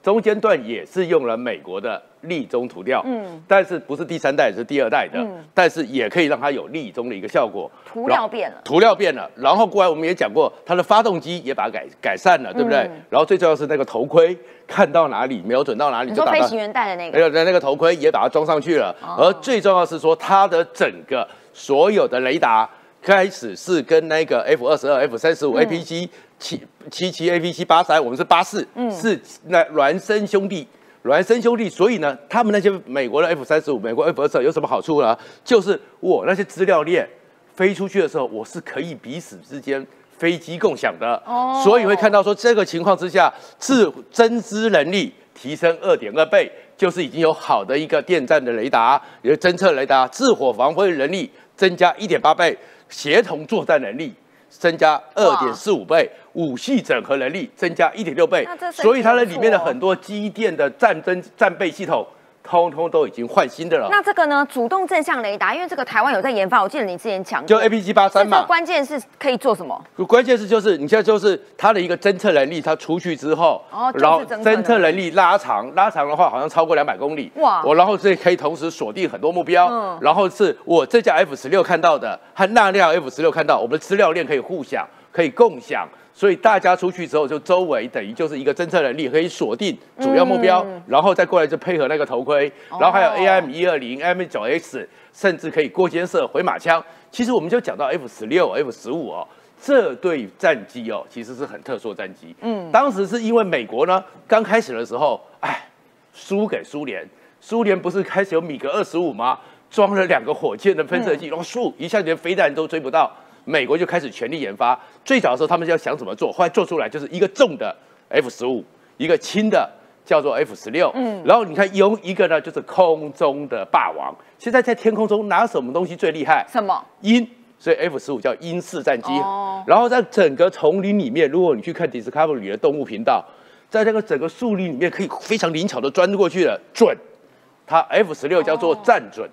中间段也是用了美国的立中涂料，嗯，但是不是第三代，是第二代的，但是也可以让它有立中的一个效果。涂料变了，涂料变了，然后过来我们也讲过，它的发动机也把它改改善了，对不对？然后最重要是那个头盔，看到哪里瞄准到哪里你就打到说飞行员戴的那个，那个头盔也把它装上去了，而最重要是说它的整个所有的雷达开始是跟那个 F 二十二、F 三十五、APC 七七七、APC 八三，我们是八四，是那孪生兄弟。孪生兄弟，所以呢，他们那些美国的 F 三十五、美国 F 二十二有什么好处呢？就是我那些资料链飞出去的时候，我是可以彼此之间飞机共享的。哦所以会看到说这个情况之下，自增资能力提升二点二倍，就是已经有好的一个电站的雷达，有侦测雷达，自火防卫能力增加一点八倍，协同作战能力增加二点四五倍，武器整合能力增加一点六倍。所以它的里面的很多机电的战争战备系统，通通都已经换新的了。那这个呢？主动正向雷达，因为这个台湾有在研发，我记得你之前讲过就 APG 八三嘛这个，关键是可以做什么？关键是就是你现在就是它的一个侦测能力，它出去之后，然后侦测侦测能力拉长，拉长的话好像超过两百公里，哇我然后这可以同时锁定很多目标，嗯然后是我这架 F 十六看到的和那辆 F 十六看到，我们的资料链可以互享，可以共享。所以大家出去之后，就周围等于就是一个侦测能力，可以锁定主要目标，然后再过来就配合那个头盔，然后还有 AM 一二零、AM 九 X，甚至可以过肩射回马枪。其实我们就讲到 F 十六、F 十五哦，这对战机哦，其实是很特殊的战机。嗯，当时是因为美国呢刚开始的时候，哎，输给苏联，苏联不是开始有米格二十五吗？装了两个火箭的喷射器，然后咻一下连飞弹都追不到，美国就开始全力研发。最早的时候他们就要想怎么做，后来做出来就是一个重的 F 十五，一个轻的叫做 F 十六。嗯，然后你看有一个呢就是空中的霸王，现在在天空中拿什么东西最厉害？什么？鹰，所以 F 十五叫鹰式战机。哦然后在整个丛林里面，如果你去看 Discovery 的动物频道，在这个整个树林里面可以非常灵巧的钻过去的准，它 F 十六叫做战准。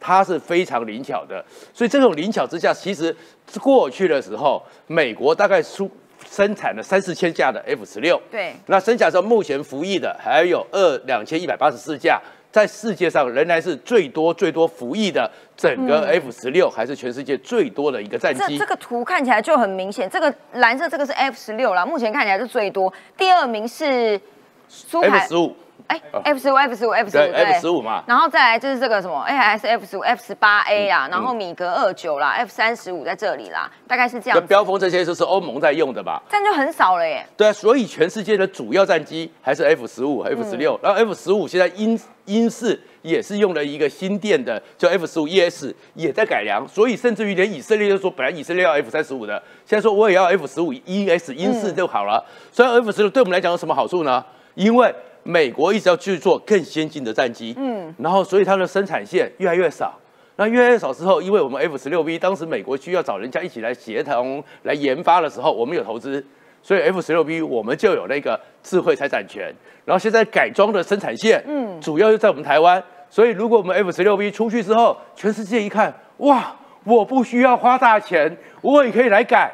它是非常灵巧的，所以这种灵巧之下，其实过去的时候，美国大概出生产了三四千架的 F 十六，对，那生产上目前服役的还有二两千一百八十四架，在世界上仍然是最多最多服役的，整个 F 十六还是全世界最多的一个战机。这这个图看起来就很明显，这个蓝色这个是 F 十六啦，目前看起来是最多，第二名是苏 F 凯十，五，哎，F 十五，F 十五，F 十五，对 F 十五嘛，然后再来就是这个什么，A S F 十五、F 十八 A 啦，然后米格二九啦，F 三十五在这里啦，大概是这样标峰这些就是欧盟在用的吧？这样就很少了耶。对啊，所以全世界的主要战机还是 F 十五、F 十六，然后 F 十五现在英英式也是用了一个新电的，叫 F 十五 ES 也在改良，所以甚至于连以色列就说，本来以色列要 F 三十五的，现在说我也要 F 十五 ES 英式就好了。所以 F 十六对我们来讲有什么好处呢？因为美国一直要去做更先进的战机，嗯，然后所以它的生产线越来越少。那越来越少之后，因为我们 F 十六 B 当时美国需要找人家一起来协同来研发的时候，我们有投资，所以 F 十六 B 我们就有那个智慧财产权。然后现在改装的生产线，嗯，主要就在我们台湾。所以如果我们 F 十六 B 出去之后，全世界一看，哇，我不需要花大钱，我也可以来改。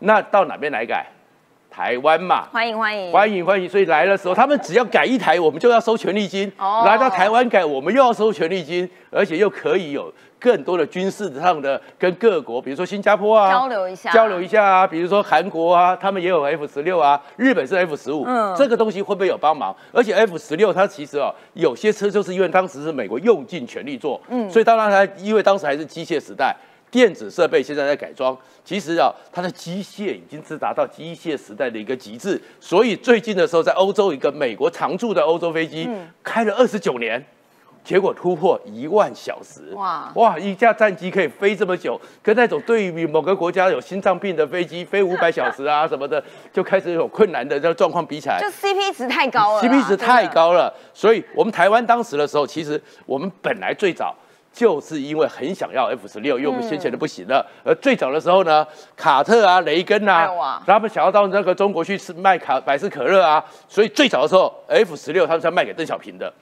那到哪边来改？台湾嘛，欢迎欢迎。欢迎欢迎！所以来的时候，他们只要改一台，我们就要收权利金；哦。来到台湾改，我们又要收权利金，而且又可以有更多的军事上的跟各国，比如说新加坡啊交流一下。交流一下啊，比如说韩国啊，他们也有 F 十六啊，日本是 F 十五、嗯。这个东西会不会有帮忙？而且 F 十六它其实啊，有些车就是因为当时是美国用尽全力做，嗯，所以当然它因为当时还是机械时代。电子设备现在在改装，其实啊，它的机械已经是达到机械时代的一个极致。所以最近的时候，在欧洲一个美国常驻的欧洲飞机、开了二十九年，结果突破一万小时，哇哇！一架战机可以飞这么久，跟那种对于某个国家有心脏病的飞机飞五百小时啊什么的，就开始有困难的这个状况比起来，就 CP 值太高了，CP 值太高了。所以我们台湾当时的时候，其实我们本来最早就是因为很想要 F 十六，因为我们先前的不行了。而最早的时候呢，卡特啊、雷根啊，他们想要到那个中国去吃卖卡百事可乐啊，所以最早的时候 F 十六他们是要卖给邓小平的。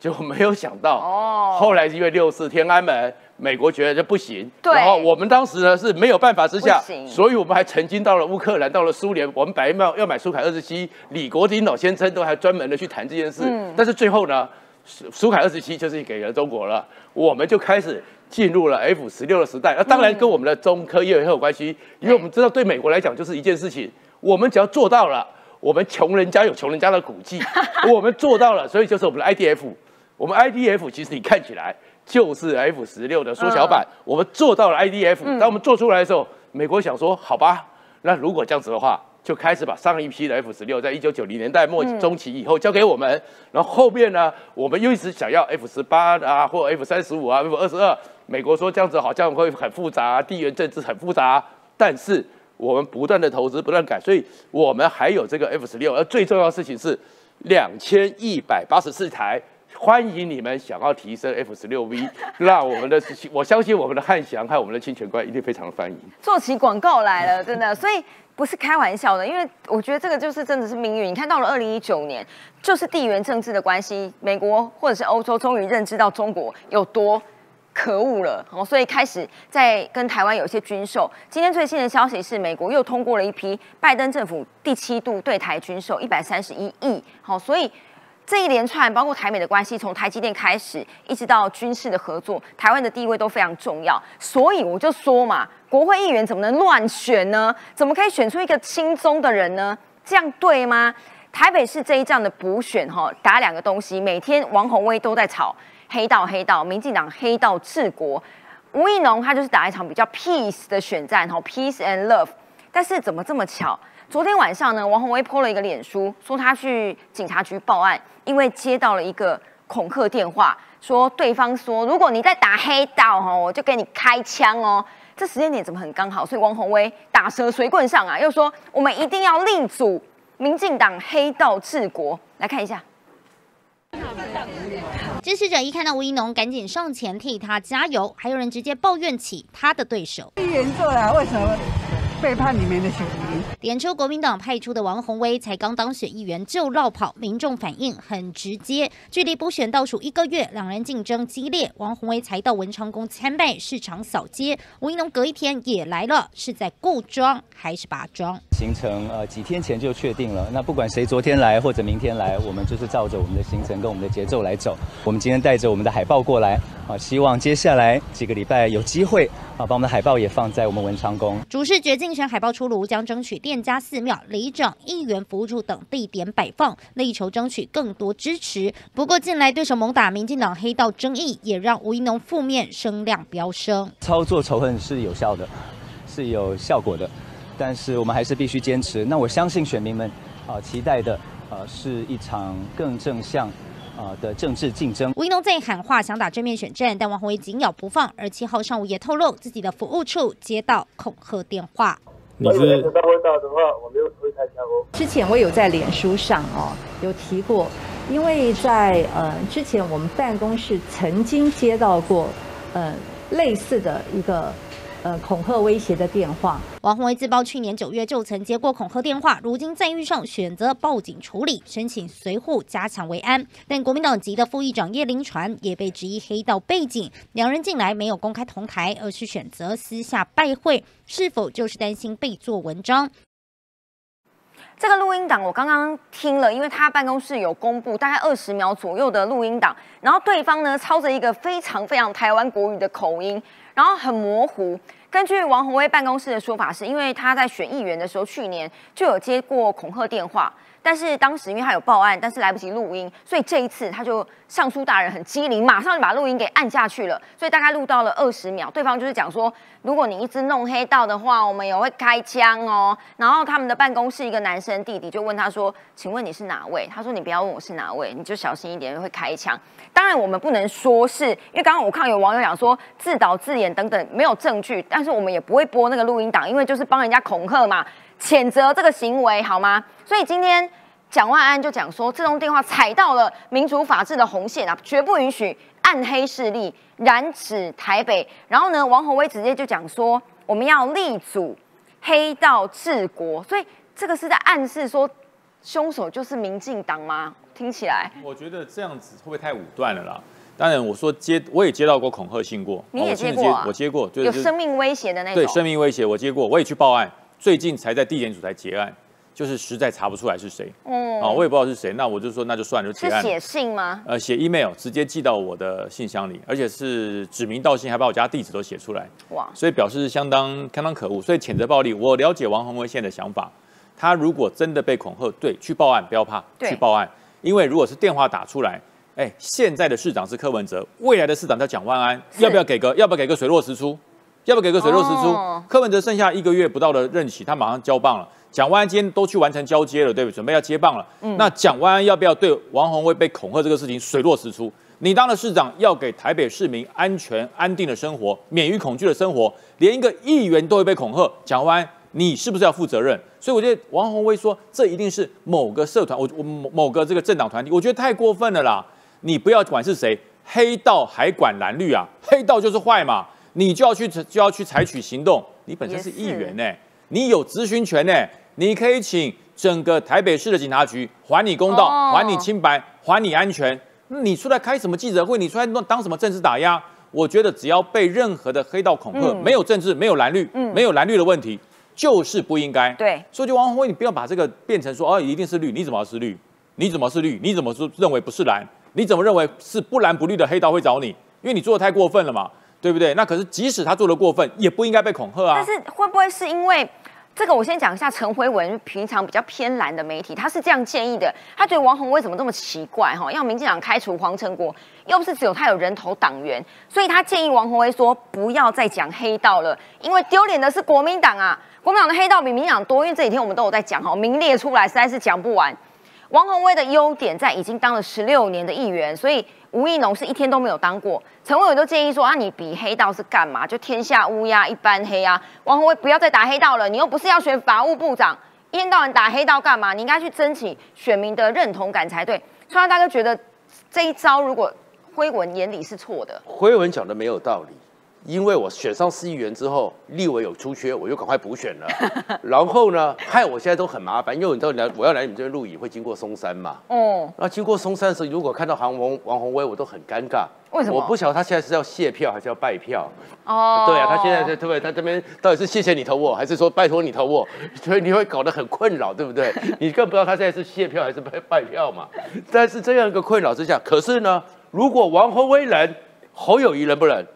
就没有想到，哦，后来因为六四天安门，美国觉得这不行，然后我们当时呢是没有办法之下，所以我们还曾经到了乌克兰，到了苏联，我们本来要要买苏凯二十七，李国鼎老先生都还专门的去谈这件事，嗯，但是最后呢，苏苏凯二十七就是给了中国了，我们就开始进入了 F 十六的时代，那当然跟我们的中科院很有关系，因为我们知道对美国来讲就是一件事情，我们只要做到了，我们穷人家有穷人家的骨气，我们做到了，所以就是我们的 IDF。我们 IDF 其实你看起来就是 F 十六的缩小版，我们做到了 IDF。当我们做出来的时候，美国想说好吧，那如果这样子的话，就开始把上一批的 F 十六，在一九九零年代末中期以后交给我们。然后后面呢，我们又一直想要 F 十八啊，或 F 三十五啊，F 二十二。美国说这样子好像会很复杂，地缘政治很复杂。但是我们不断的投资，不断改，所以我们还有这个 F 十六。而最重要的事情是两千一百八十四台。欢迎你们想要提升 F 十六 V，让我们的我相信我们的汉翔和我们的清泉官一定非常的欢迎。做起广告来了，真的，所以不是开玩笑的，因为我觉得这个就是真的是命运。你看到了二零一九年，就是地缘政治的关系，美国或者是欧洲终于认知到中国有多可恶了，哦，所以开始在跟台湾有一些军售。今天最新的消息是，美国又通过了一批拜登政府第七度对台军售一百三十一亿，好，所以。这一连串包括台美的关系，从台积电开始，一直到军事的合作，台湾的地位都非常重要。所以我就说嘛，国会议员怎么能乱选呢？怎么可以选出一个轻松的人呢？这样对吗？台北市这一仗的补选，哈，打两个东西，每天王宏威都在吵黑道，黑道，民进党黑道治国。吴益农他就是打一场比较 peace 的选战，哈，peace and love。但是怎么这么巧？昨天晚上呢，王宏威 po 了一个脸书，说他去警察局报案。因为接到了一个恐吓电话，说对方说如果你在打黑道哈，我就给你开枪哦。这时间点怎么很刚好？所以王宏威打蛇随棍上啊，又说我们一定要力阻民进党黑道治国。来看一下，支持者一看到吴怡农，赶紧上前替他加油，还有人直接抱怨起他的对手。严重啊，为什么？背叛里面的选民，点出国民党派出的王宏威才刚当选议员就绕跑，民众反应很直接。距离补选倒数一个月，两人竞争激烈。王宏威才到文昌宫参拜，市场扫街。吴一农隔一天也来了，是在固装还是拔庄？行程呃几天前就确定了。那不管谁昨天来或者明天来，我们就是照着我们的行程跟我们的节奏来走。我们今天带着我们的海报过来啊，希望接下来几个礼拜有机会啊，把我们的海报也放在我们文昌宫。主视觉竞选海报出炉，将争取店家、寺庙、里长、议员服务处等地点摆放，力求争取更多支持。不过近来对手猛打民进党黑道争议，也让吴一农负面声量飙升。操作仇恨是有效的，是有效果的。但是我们还是必须坚持。那我相信选民们啊，期待的呃是一场更正向啊的政治竞争。吴怡农在喊话，想打正面选战，但王宏威紧咬不放。而七号上午也透露，自己的服务处接到恐吓电话。你是的话，我没有会开枪哦。之前我有在脸书上哦有提过，因为在呃之前我们办公室曾经接到过呃类似的一个。呃，恐吓威胁的电话。王宏威自曝去年九月就曾接过恐吓电话，如今再遇上选择报警处理，申请随护加强维安。但国民党籍的副议长叶林传也被质疑黑道背景，两人近来没有公开同台，而是选择私下拜会，是否就是担心被做文章？这个录音档我刚刚听了，因为他办公室有公布大概二十秒左右的录音档，然后对方呢操着一个非常非常台湾国语的口音。然后很模糊，根据王宏威办公室的说法，是因为他在选议员的时候，去年就有接过恐吓电话。但是当时因为他有报案，但是来不及录音，所以这一次他就上书大人很机灵，马上就把录音给按下去了。所以大概录到了二十秒，对方就是讲说，如果你一直弄黑道的话，我们也会开枪哦。然后他们的办公室一个男生弟弟就问他说：“请问你是哪位？”他说：“你不要问我是哪位，你就小心一点，会开枪。”当然我们不能说是因为刚刚我看有网友讲说自导自演等等没有证据，但是我们也不会播那个录音档，因为就是帮人家恐吓嘛。谴责这个行为好吗？所以今天蒋万安就讲说，这通电话踩到了民主法治的红线啊，绝不允许暗黑势力染指台北。然后呢，王宏威直接就讲说，我们要立足黑道治国。所以这个是在暗示说，凶手就是民进党吗？听起来，我觉得这样子会不会太武断了啦？当然，我说接我也接到过恐吓信过，你也接过，我接过，有生命威胁的那种，对，生命威胁我接过，我也去报案。最近才在地检署才结案，就是实在查不出来是谁。嗯，啊，我也不知道是谁，那我就说那就算了，就结案。是写信吗？呃，写 email 直接寄到我的信箱里，而且是指名道姓，还把我家地址都写出来。哇！所以表示相当相当可恶，所以谴责暴力。我了解王宏威现在的想法，他如果真的被恐吓，对，去报案，不要怕，去报案。因为如果是电话打出来，哎，现在的市长是柯文哲，未来的市长叫蒋万安，要不要给个要不要给个水落石出？要不给个水落石出？柯文哲剩下一个月不到的任期，他马上交棒了。蒋万安今天都去完成交接了，对不对？准备要接棒了。那蒋万安要不要对王宏威被恐吓这个事情水落石出？你当了市长，要给台北市民安全安定的生活，免于恐惧的生活，连一个议员都会被恐吓，蒋万安你是不是要负责任？所以我觉得王宏威说这一定是某个社团，我我某某个这个政党团体，我觉得太过分了啦！你不要管是谁，黑道还管蓝绿啊？黑道就是坏嘛？你就要去就要去采取行动。你本身是议员呢，你有咨询权呢，你可以请整个台北市的警察局还你公道，还你清白，还你安全。你出来开什么记者会？你出来当什么政治打压？我觉得只要被任何的黑道恐吓，没有政治，没有蓝绿，没有蓝绿的问题，就是不应该。对，说句王宏威，你不要把这个变成说哦，一定是绿，你怎么是绿？你怎么是绿？你怎么是认为不是蓝？你怎么认为是不蓝不绿的黑道会找你？因为你做的太过分了嘛。对不对？那可是即使他做的过分，也不应该被恐吓啊。但是会不会是因为这个？我先讲一下陈辉文，平常比较偏蓝的媒体，他是这样建议的。他觉得王宏威怎么这么奇怪？哈，要民进党开除黄成国，又不是只有他有人头党员，所以他建议王宏威说不要再讲黑道了，因为丢脸的是国民党啊！国民党的黑道比民进党多，因为这几天我们都有在讲哈，名列出来实在是讲不完。王宏威的优点在已经当了十六年的议员，所以。吴益农是一天都没有当过，陈伟伟都建议说啊，你比黑道是干嘛？就天下乌鸦一般黑啊！王宏威不要再打黑道了，你又不是要选法务部长，一天到晚打黑道干嘛？你应该去争取选民的认同感才对。川大哥觉得这一招如果辉文眼里是错的，辉文讲的没有道理。因为我选上市议员之后，立委有出缺，我就赶快补选了。然后呢，害我现在都很麻烦，因为你知道来我要来你们这边录影会经过松山嘛。哦。那经过松山的时候，如果看到韩王王宏威，我都很尴尬。为什么？我不晓得他现在是要谢票还是要拜票。哦。对啊，他现在在对不对？他这边到底是谢谢你投我，还是说拜托你投我？所以你会搞得很困扰，对不对？你更不知道他现在是谢票还是拜拜票嘛。但是这样一个困扰之下，可是呢，如果王宏威人，侯友谊人不人？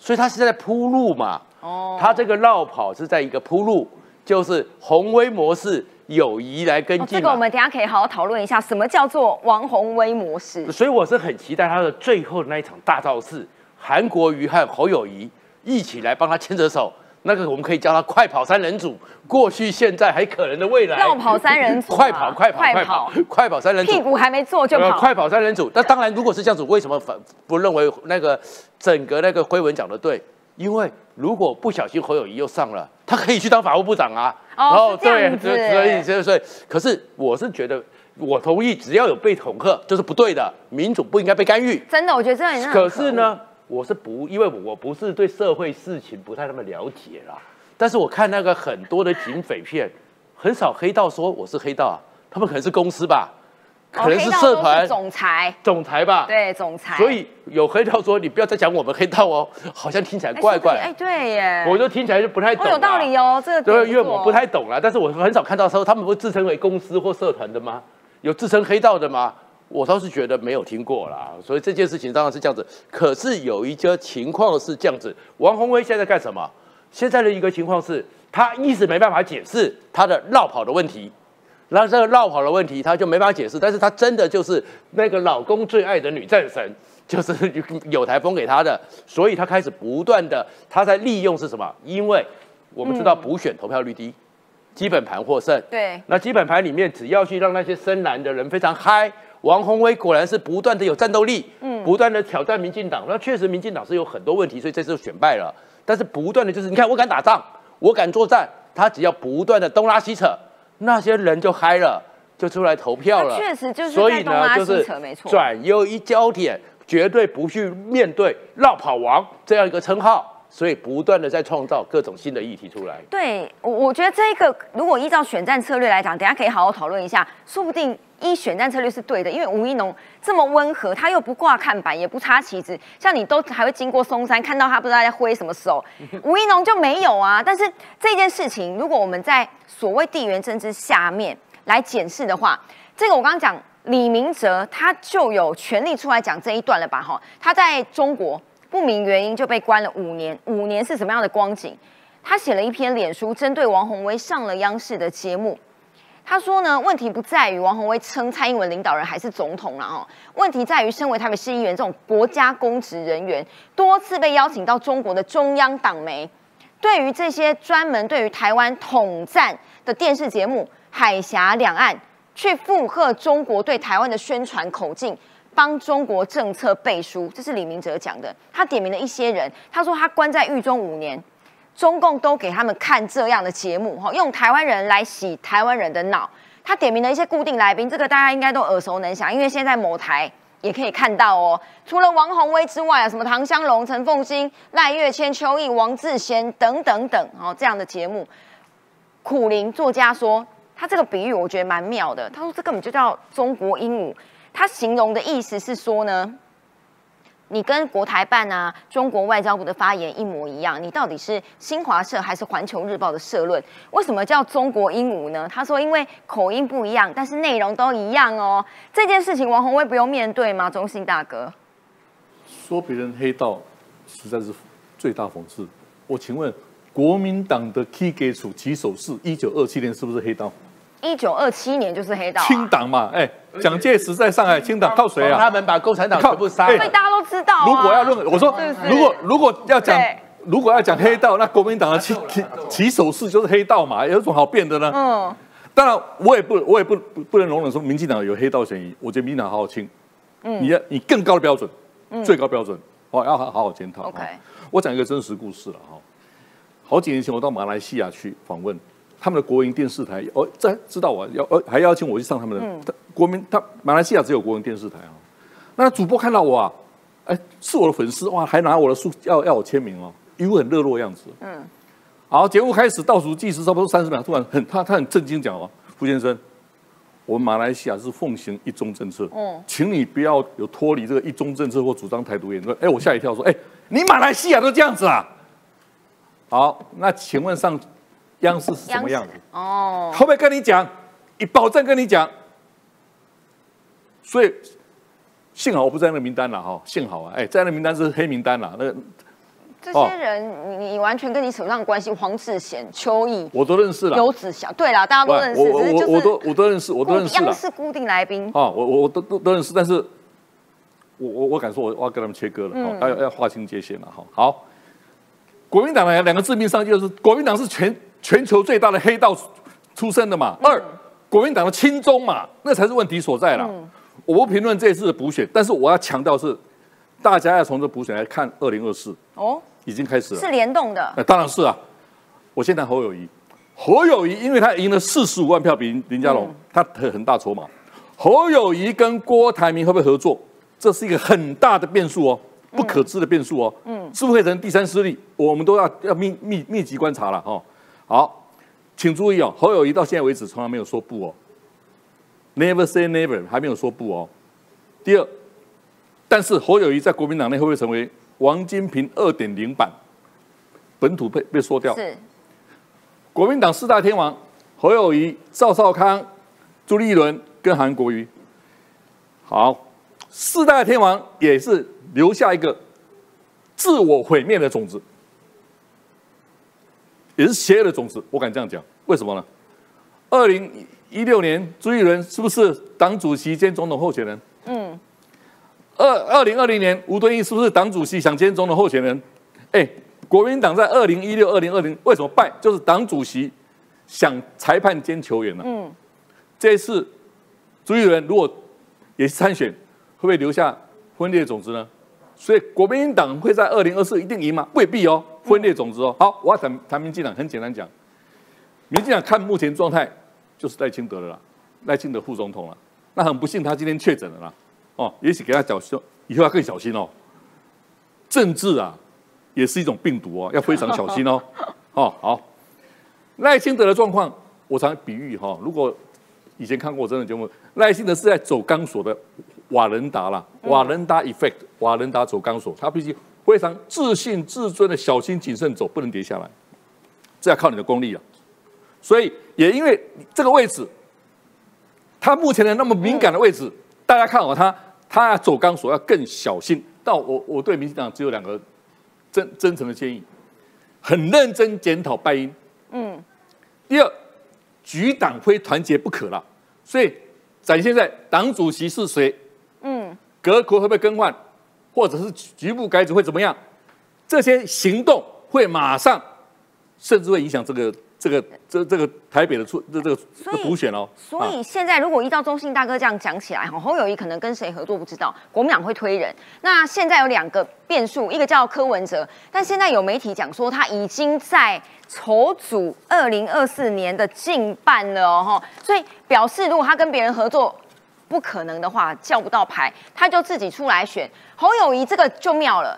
所以他是在铺路嘛？哦，他这个绕跑是在一个铺路，就是宏威模式，友谊来跟进。这个我们等下可以好好讨论一下，什么叫做王宏威模式？所以我是很期待他的最后那一场大造势，韩国瑜和侯友谊一起来帮他牵着手。那个我们可以叫他快跑三人组，过去、现在还可能的未来。绕跑三人组，快跑快跑快跑快跑三人组，屁股还没坐就跑。快跑三人组，那当然，如果是这样子，为什么反不认为那个整个那个辉文讲的对？因为如果不小心侯友谊又上了，他可以去当法务部长啊。哦，对，所以所以所以，可是我是觉得，我同意，只要有被恐吓，就是不对的，民主不应该被干预。真的，我觉得这很。可是呢？我是不，因为我不是对社会事情不太那么了解啦。但是我看那个很多的警匪片，很少黑道说我是黑道，他们可能是公司吧，可能是社团总裁，总裁吧，对，总裁。所以有黑道说你不要再讲我们黑道哦，好像听起来怪怪。哎，对耶，我就听起来就不太懂。有道理哦，这个对，因为我不太懂啦。但是我很少看到说他们不自称为公司或社团的吗？有自称黑道的吗？我倒是觉得没有听过啦，所以这件事情当然是这样子。可是有一些情况是这样子，王宏威现在干什么？现在的一个情况是，他一直没办法解释他的绕跑的问题，然后这个绕跑的问题他就没办法解释，但是他真的就是那个老公最爱的女战神，就是有台风给他的，所以他开始不断的他在利用是什么？因为我们知道补选投票率低，基本盘获胜，对，那基本盘里面只要去让那些深蓝的人非常嗨。王宏威果然是不断的有战斗力，嗯，不断的挑战民进党。那确实民进党是有很多问题，所以这次选败了。但是不断的就是，你看我敢打仗，我敢作战，他只要不断的东拉西扯，那些人就嗨了，就出来投票了。确实就是在东拉西扯，没错。转右一焦点，绝对不去面对绕跑王这样一个称号，所以不断的在创造各种新的议题出来。对，我我觉得这一个如果依照选战策略来讲，等下可以好好讨论一下，说不定。一选战策略是对的，因为吴一农这么温和，他又不挂看板，也不插旗子，像你都还会经过松山看到他不知道在挥什么手，吴一农就没有啊。但是这件事情，如果我们在所谓地缘政治下面来检视的话，这个我刚刚讲李明哲他就有权利出来讲这一段了吧？哈，他在中国不明原因就被关了五年，五年是什么样的光景？他写了一篇脸书，针对王宏威上了央视的节目。他说呢，问题不在于王宏威称蔡英文领导人还是总统了哦，问题在于身为台北市议员这种国家公职人员，多次被邀请到中国的中央党媒，对于这些专门对于台湾统战的电视节目《海峡两岸》，去附和中国对台湾的宣传口径，帮中国政策背书，这是李明哲讲的。他点名了一些人，他说他关在狱中五年。中共都给他们看这样的节目，哈，用台湾人来洗台湾人的脑。他点名了一些固定来宾，这个大家应该都耳熟能详，因为现在某台也可以看到哦。除了王宏威之外啊，什么唐香龙、陈凤新、赖月谦、邱毅、王志贤等等等，哦，这样的节目。苦林作家说，他这个比喻我觉得蛮妙的。他说这根本就叫中国鹦鹉。他形容的意思是说呢。你跟国台办啊、中国外交部的发言一模一样，你到底是新华社还是环球日报的社论？为什么叫中国鹦鹉呢？他说，因为口音不一样，但是内容都一样哦。这件事情，王宏威不用面对吗？中信大哥说别人黑道，实在是最大讽刺。我请问，国民党的 K 给处起手是，一九二七年是不是黑道？一九二七年就是黑道，清党嘛，哎，蒋介石在上海清党靠谁啊？他们把共产党全部杀，所以大家都知道。如果要论，我说，如果如果要讲，如果要讲黑道，那国民党的起起起手式就是黑道嘛，有什么好辩的呢？嗯，当然，我也不，我也不不能容忍说民进党有黑道嫌疑，我觉得民进党好好清，嗯，你要以更高的标准，最高标准，哦，要好好检讨。OK，我讲一个真实故事了哈，好几年前我到马来西亚去访问。他们的国营电视台哦，在知道我要呃，还邀请我去上他们的国民，他马来西亚只有国营电视台啊。那主播看到我啊，哎，是我的粉丝哇，还拿我的书要要我签名哦，一副很热络样子。嗯，好，节目开始倒数计时差不多三十秒，突然很他他很震惊讲哦，傅先生，我们马来西亚是奉行一中政策，嗯，请你不要有脱离这个一中政策或主张台独言论。哎，我吓一跳说，哎，你马来西亚都这样子啊？好，那请问上。央视是什么样子？哦，后面跟你讲，一保证跟你讲，所以幸好我不在那个名单了哈，幸好啊，哎，在那名单是黑名单了。那这些人，你你完全跟你扯上关系，黄志贤、邱毅，我都认识了。刘子祥，对了，大家都认识，我我我都我都认识，我都认识央视固定来宾啊，我我我都都都认识，但是我我我敢说，我我要跟他们切割了，要要划清界限了哈。好，国民党呢，两个致命伤就是国民党是全。全球最大的黑道出身的嘛，二国民党的亲中嘛，那才是问题所在了。我不评论这次的补选，但是我要强调是，大家要从这补选来看二零二四哦，已经开始了，是联动的。当然是啊，我先谈侯友谊，侯友谊因为他赢了四十五万票，比林佳龙他很很大筹码。侯友谊跟郭台铭会不会合作？这是一个很大的变数哦，不可知的变数哦。嗯，是不是会成第三势力？我们都要要密密密集观察了哈。好，请注意哦，侯友谊到现在为止从来没有说不哦，Never say never，还没有说不哦。第二，但是侯友谊在国民党内会不会成为王金平二点零版？本土被被说掉。是。国民党四大天王侯友谊、赵少康、朱立伦跟韩国瑜。好，四大天王也是留下一个自我毁灭的种子。也是邪恶的种子。我敢这样讲，为什么呢？二零一六年朱立伦是不是党主席兼总统候选人？嗯。二二零二零年吴敦义是不是党主席想兼总统候选人？哎，国民党在二零一六、二零二零为什么败？就是党主席想裁判兼球员了。嗯。这一次朱立伦如果也是参选，会不会留下分裂种子呢？所以国民党会在二零二四一定赢吗？未必哦，分裂种子哦。好，我要谈谈民进党，很简单讲，民进党看目前状态就是赖清德了啦，赖清德副总统了。那很不幸，他今天确诊了啦。哦，也许给他小心，以后要更小心哦。政治啊，也是一种病毒哦，要非常小心哦。哦，好，赖清德的状况，我常比喻哈，如果以前看过真的节目，赖清德是在走钢索的。瓦伦达啦，瓦伦达 effect，瓦伦达走钢索，他必须非常自信、自尊的小心谨慎走，不能跌下来，这要靠你的功力了。所以也因为这个位置，他目前的那么敏感的位置，大家看好他，他要走钢索要更小心。但我我对民进党只有两个真真诚的建议，很认真检讨拜因。嗯。第二，局党非团结不可了，所以展现在党主席是谁。嗯，阁揆会不会更换，或者是局部改组会怎么样？这些行动会马上，甚至会影响这个这个这这个台北的出这这个补选哦。所以现在如果依照中信大哥这样讲起来，哈，侯友谊可能跟谁合作不知道，国民党会推人。那现在有两个变数，一个叫柯文哲，但现在有媒体讲说他已经在筹组二零二四年的近办了哦，所以表示如果他跟别人合作。不可能的话，叫不到牌，他就自己出来选。侯友谊这个就妙了。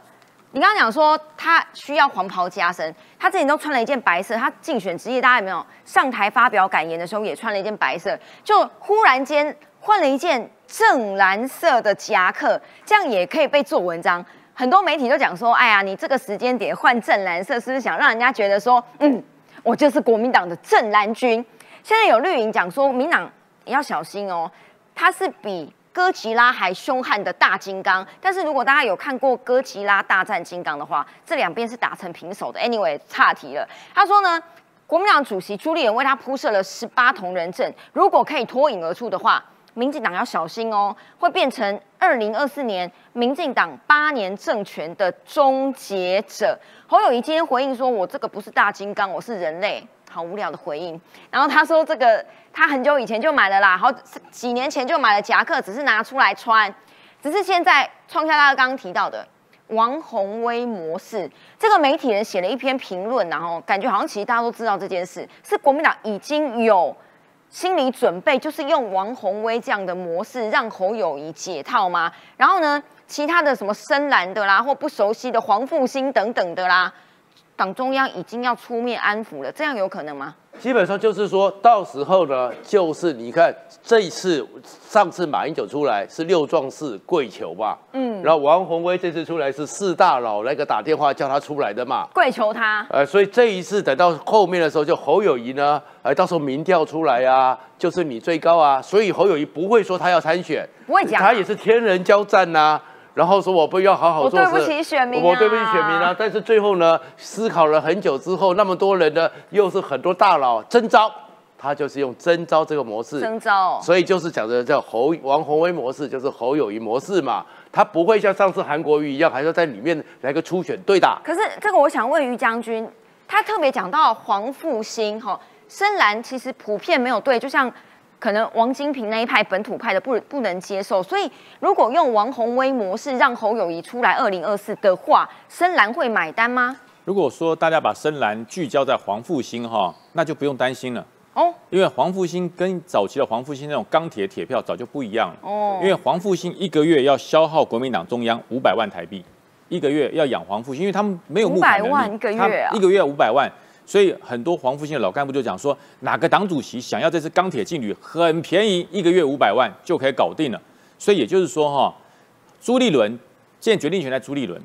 你刚刚讲说他需要黄袍加身，他之前都穿了一件白色。他竞选职业，大家有没有上台发表感言的时候也穿了一件白色？就忽然间换了一件正蓝色的夹克，这样也可以被做文章。很多媒体都讲说：“哎呀，你这个时间点换正蓝色，是不是想让人家觉得说，嗯，我就是国民党的正蓝军？”现在有绿营讲说，民党要小心哦。它是比哥吉拉还凶悍的大金刚，但是如果大家有看过哥吉拉大战金刚的话，这两边是打成平手的。Anyway，岔题了。他说呢，国民党主席朱立伦为他铺设了十八铜人阵，如果可以脱颖而出的话，民进党要小心哦，会变成二零二四年民进党八年政权的终结者。侯友谊今天回应说：“我这个不是大金刚，我是人类。”好无聊的回应。然后他说：“这个他很久以前就买了啦，好几年前就买了夹克，只是拿出来穿，只是现在创下他刚刚提到的王宏威模式。这个媒体人写了一篇评论，然后感觉好像其实大家都知道这件事，是国民党已经有心理准备，就是用王宏威这样的模式让侯友谊解套吗？然后呢，其他的什么深蓝的啦，或不熟悉的黄复兴等等的啦。”党中央已经要出面安抚了，这样有可能吗？基本上就是说到时候呢，就是你看这一次，上次马英九出来是六壮士跪求吧，嗯，然后王宏威这次出来是四大佬那个打电话叫他出来的嘛，跪求他，呃，所以这一次等到后面的时候，就侯友谊呢，呃，到时候民调出来啊，就是你最高啊，所以侯友谊不会说他要参选，不会讲，他也是天人交战呐。然后说我不要好好做事，我对不起选民，我对不起选民啊！但是最后呢，思考了很久之后，那么多人呢，又是很多大佬征召，他就是用征召这个模式征召，所以就是讲的叫侯王宏威模式，就是侯友谊模式嘛。他不会像上次韩国瑜一样，还要在里面来个初选对打。可是这个我想问于将军，他特别讲到黄复兴哈，深蓝其实普遍没有对，就像。可能王金平那一派本土派的不不能接受，所以如果用王宏威模式让侯友谊出来二零二四的话，深蓝会买单吗？如果说大家把深蓝聚焦在黄复兴哈，那就不用担心了。哦，因为黄复兴跟早期的黄复兴那种钢铁铁票早就不一样了。哦，因为黄复兴一个月要消耗国民党中央五百万台币，一个月要养黄复兴，因为他们没有五百万一个月，一个月五百万。所以很多黄复兴的老干部就讲说，哪个党主席想要这次钢铁劲旅很便宜，一个月五百万就可以搞定了。所以也就是说哈，朱立伦现在决定权在朱立伦，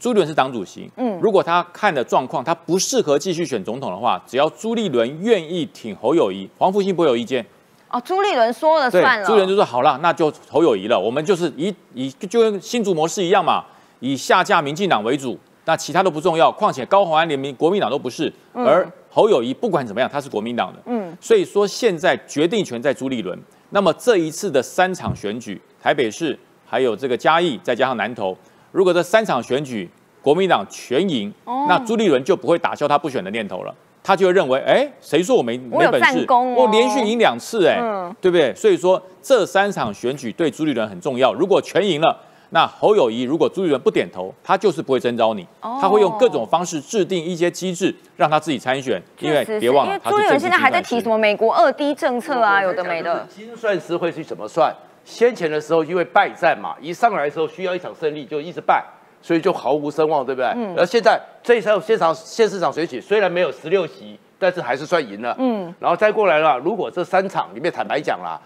朱立伦是党主席。嗯，如果他看的状况他不适合继续选总统的话，只要朱立伦愿意挺侯友谊，黄复兴不会有意见。哦，朱立伦说了算了。朱立伦就说好了，那就侯友谊了。我们就是以以就跟新竹模式一样嘛，以下架民进党为主。那其他都不重要。况且高虹安连民国民党都不是，而侯友谊不管怎么样，他是国民党的。嗯，所以说现在决定权在朱立伦。那么这一次的三场选举，台北市还有这个嘉义，再加上南投，如果这三场选举国民党全赢，那朱立伦就不会打消他不选的念头了。他就会认为，哎，谁说我没没本事？我连续赢两次，哎，对不对？所以说这三场选举对朱立伦很重要。如果全赢了，那侯友谊如果朱立伦不点头，他就是不会征召你。他会用各种方式制定一些机制，让他自己参选。因为别忘了，朱立伦现在还在提什么美国二低政策啊，有的没的。精算师会去怎么算？先前的时候因为败战嘛，一上来的时候需要一场胜利，就一直败。所以就毫无声望，对不对？嗯。而现在这一场现场现市场选举虽然没有十六席，但是还是算赢了。嗯。然后再过来了，如果这三场里面坦白讲啦，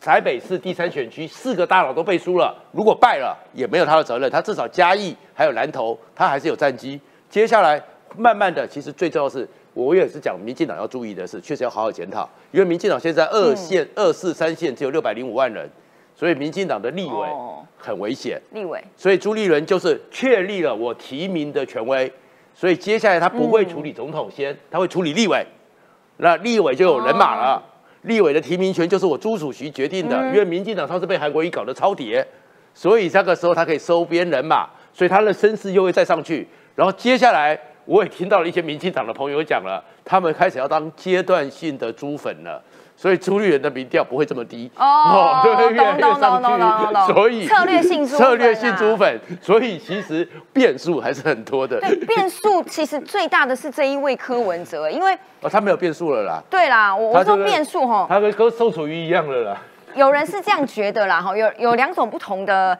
台北市第三选区四个大佬都背书了，如果败了也没有他的责任，他至少嘉义还有南投，他还是有战机。接下来慢慢的，其实最重要是，我也是讲民进党要注意的是，确实要好好检讨，因为民进党现在二线、二四、三线只有六百零五万人。所以民进党的立委很危险，立委。所以朱立伦就是确立了我提名的权威，所以接下来他不会处理总统先，他会处理立委。那立委就有人马了，立委的提名权就是我朱主席决定的，因为民进党上次被韩国瑜搞得超跌，所以这个时候他可以收编人马，所以他的声势又会再上去。然后接下来我也听到了一些民进党的朋友讲了，他们开始要当阶段性的猪粉了。所以朱立伦的民调不会这么低哦，对对对，上去，所以策略性策略性猪粉，所以其实变数还是很多的。对，变数其实最大的是这一位柯文哲，因为哦，他没有变数了啦。对啦，我我说变数哈，他跟跟宋楚瑜一样了啦。有人是这样觉得啦，哈，有有两种不同的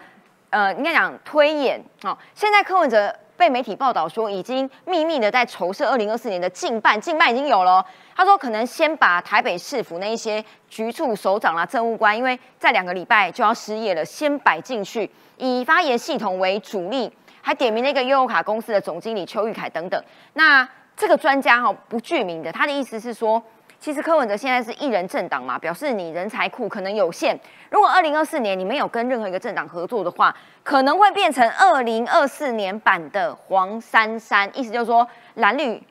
呃，应该讲推演。好，现在柯文哲。被媒体报道说，已经秘密的在筹设二零二四年的竞办，竞办已经有了。他说，可能先把台北市府那一些局处首长啦、政务官，因为在两个礼拜就要失业了，先摆进去，以发言系统为主力，还点名那个悠游卡公司的总经理邱玉凯等等。那这个专家哈不具名的，他的意思是说。其实柯文哲现在是一人政党嘛，表示你人才库可能有限。如果二零二四年你没有跟任何一个政党合作的话，可能会变成二零二四年版的黄珊珊。意思就是说蓝绿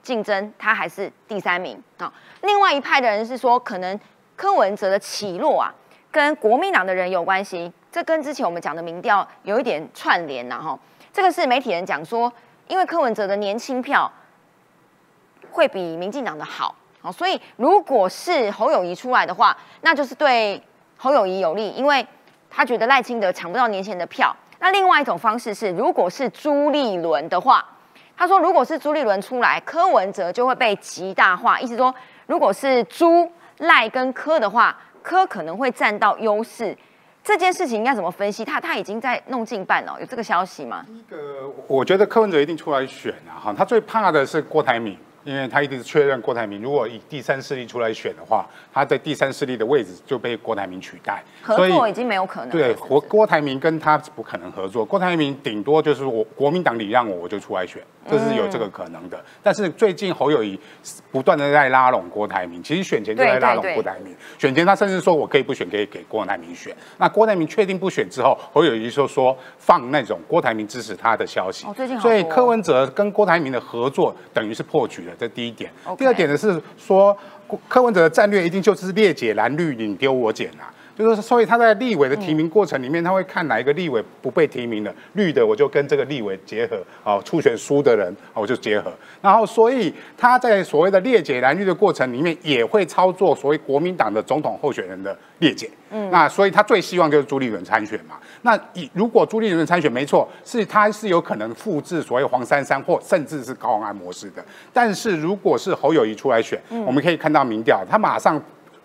竞争，他还是第三名啊。另外一派的人是说，可能柯文哲的起落啊，跟国民党的人有关系。这跟之前我们讲的民调有一点串联呐哈。这个是媒体人讲说，因为柯文哲的年轻票会比民进党的好。好，所以如果是侯友谊出来的话，那就是对侯友谊有利，因为他觉得赖清德抢不到年轻人的票。那另外一种方式是，如果是朱立伦的话，他说如果是朱立伦出来，柯文哲就会被极大化，意思说如果是朱赖跟柯的话，柯可能会占到优势。这件事情应该怎么分析？他他已经在弄进半了，有这个消息吗？第一个，我觉得柯文哲一定出来选啊，哈，他最怕的是郭台铭。因为他一定是确认郭台铭，如果以第三势力出来选的话，他在第三势力的位置就被郭台铭取代，合作已经没有可能。对，郭郭台铭跟他不可能合作，郭台铭顶多就是我国民党礼让我，我就出来选，这是有这个可能的。但是最近侯友谊不断的在拉拢郭台铭，其实选前就在拉拢郭台铭，选前他甚至说我可以不选，可以给郭台铭选。那郭台铭确定不选之后，侯友谊就说放那种郭台铭支持他的消息。哦，最近所以柯文哲跟郭台铭的合作等于是破局了。这第一点，第二点呢是说，柯文哲的战略一定就是列解蓝绿，你丢我捡啊。就是所以他在立委的提名过程里面，他会看哪一个立委不被提名的，绿的我就跟这个立委结合，哦，初选输的人，我就结合。然后，所以他在所谓的列解蓝绿的过程里面，也会操作所谓国民党的总统候选人的列解。嗯，那所以他最希望就是朱立伦参选嘛。那以如果朱立伦参选，没错，是他是有可能复制所谓黄珊珊或甚至是高虹安模式的。但是如果是侯友谊出来选，我们可以看到民调，他马上。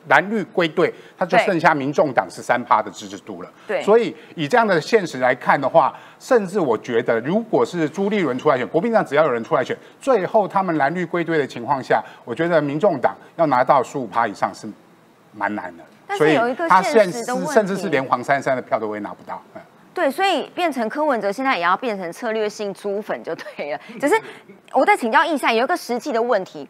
蓝绿归队，他就剩下民众党是三趴的支持度了。对，所以以这样的现实来看的话，甚至我觉得，如果是朱立伦出来选，国民党只要有人出来选，最后他们蓝绿归队的情况下，我觉得民众党要拿到十五趴以上是蛮难的。所以他现实甚至是连黄珊珊的票都会拿不到。对，所以变成柯文哲现在也要变成策略性猪粉就对了。只是我在请教易赛有一个实际的问题。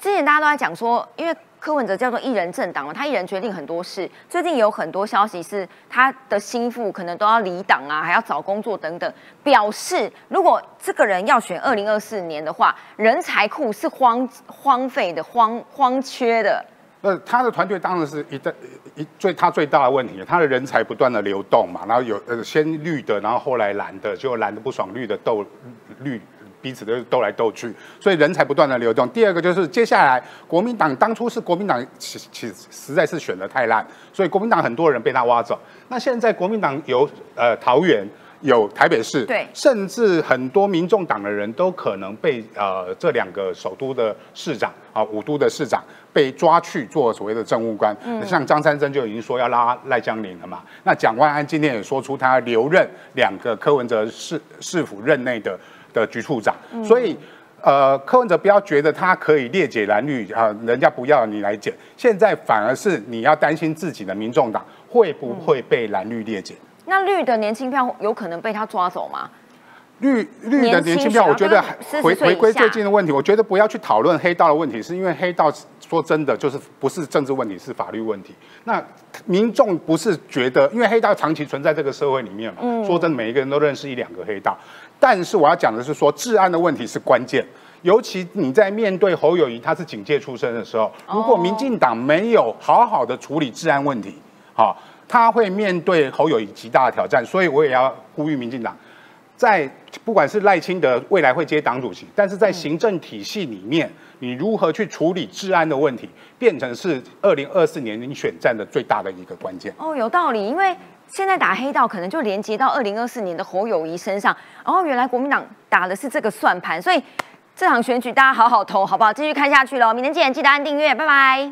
之前大家都在讲说，因为柯文哲叫做一人政党嘛，他一人决定很多事。最近有很多消息是他的心腹可能都要离党啊，还要找工作等等，表示如果这个人要选二零二四年的话，人才库是荒荒废的、荒荒缺的。那他的团队当然是一的一最他最大的问题，他的人才不断的流动嘛，然后有呃先绿的，然后后来蓝的，就蓝的不爽，绿的斗绿。彼此都斗来斗去，所以人才不断的流动。第二个就是接下来国民党当初是国民党，其其实在是选的太烂，所以国民党很多人被他挖走。那现在国民党有呃桃园，有台北市，对，甚至很多民众党的人都可能被呃这两个首都的市长啊五都的市长被抓去做所谓的政务官。嗯，像张三珍就已经说要拉赖江林了嘛。那蒋万安今天也说出他留任两个柯文哲市市府任内的。的局处长，所以，呃，柯文哲不要觉得他可以列解蓝绿啊，人家不要你来解，现在反而是你要担心自己的民众党会不会被蓝绿列解？那绿的年轻票有可能被他抓走吗？绿绿的年轻票，我觉得回回归最近的问题，我觉得不要去讨论黑道的问题，是因为黑道说真的就是不是政治问题，是法律问题。那民众不是觉得，因为黑道长期存在这个社会里面嘛，说真的，每一个人都认识一两个黑道。但是我要讲的是说，治安的问题是关键，尤其你在面对侯友谊，他是警界出身的时候，如果民进党没有好好的处理治安问题，好，他会面对侯友谊极大的挑战。所以我也要呼吁民进党，在不管是赖清德未来会接党主席，但是在行政体系里面，你如何去处理治安的问题，变成是二零二四年你选战的最大的一个关键。哦，有道理，因为。现在打黑道可能就连接到二零二四年的侯友谊身上，然后原来国民党打的是这个算盘，所以这场选举大家好好投，好不好？继续看下去喽！明天见，记得按订阅，拜拜。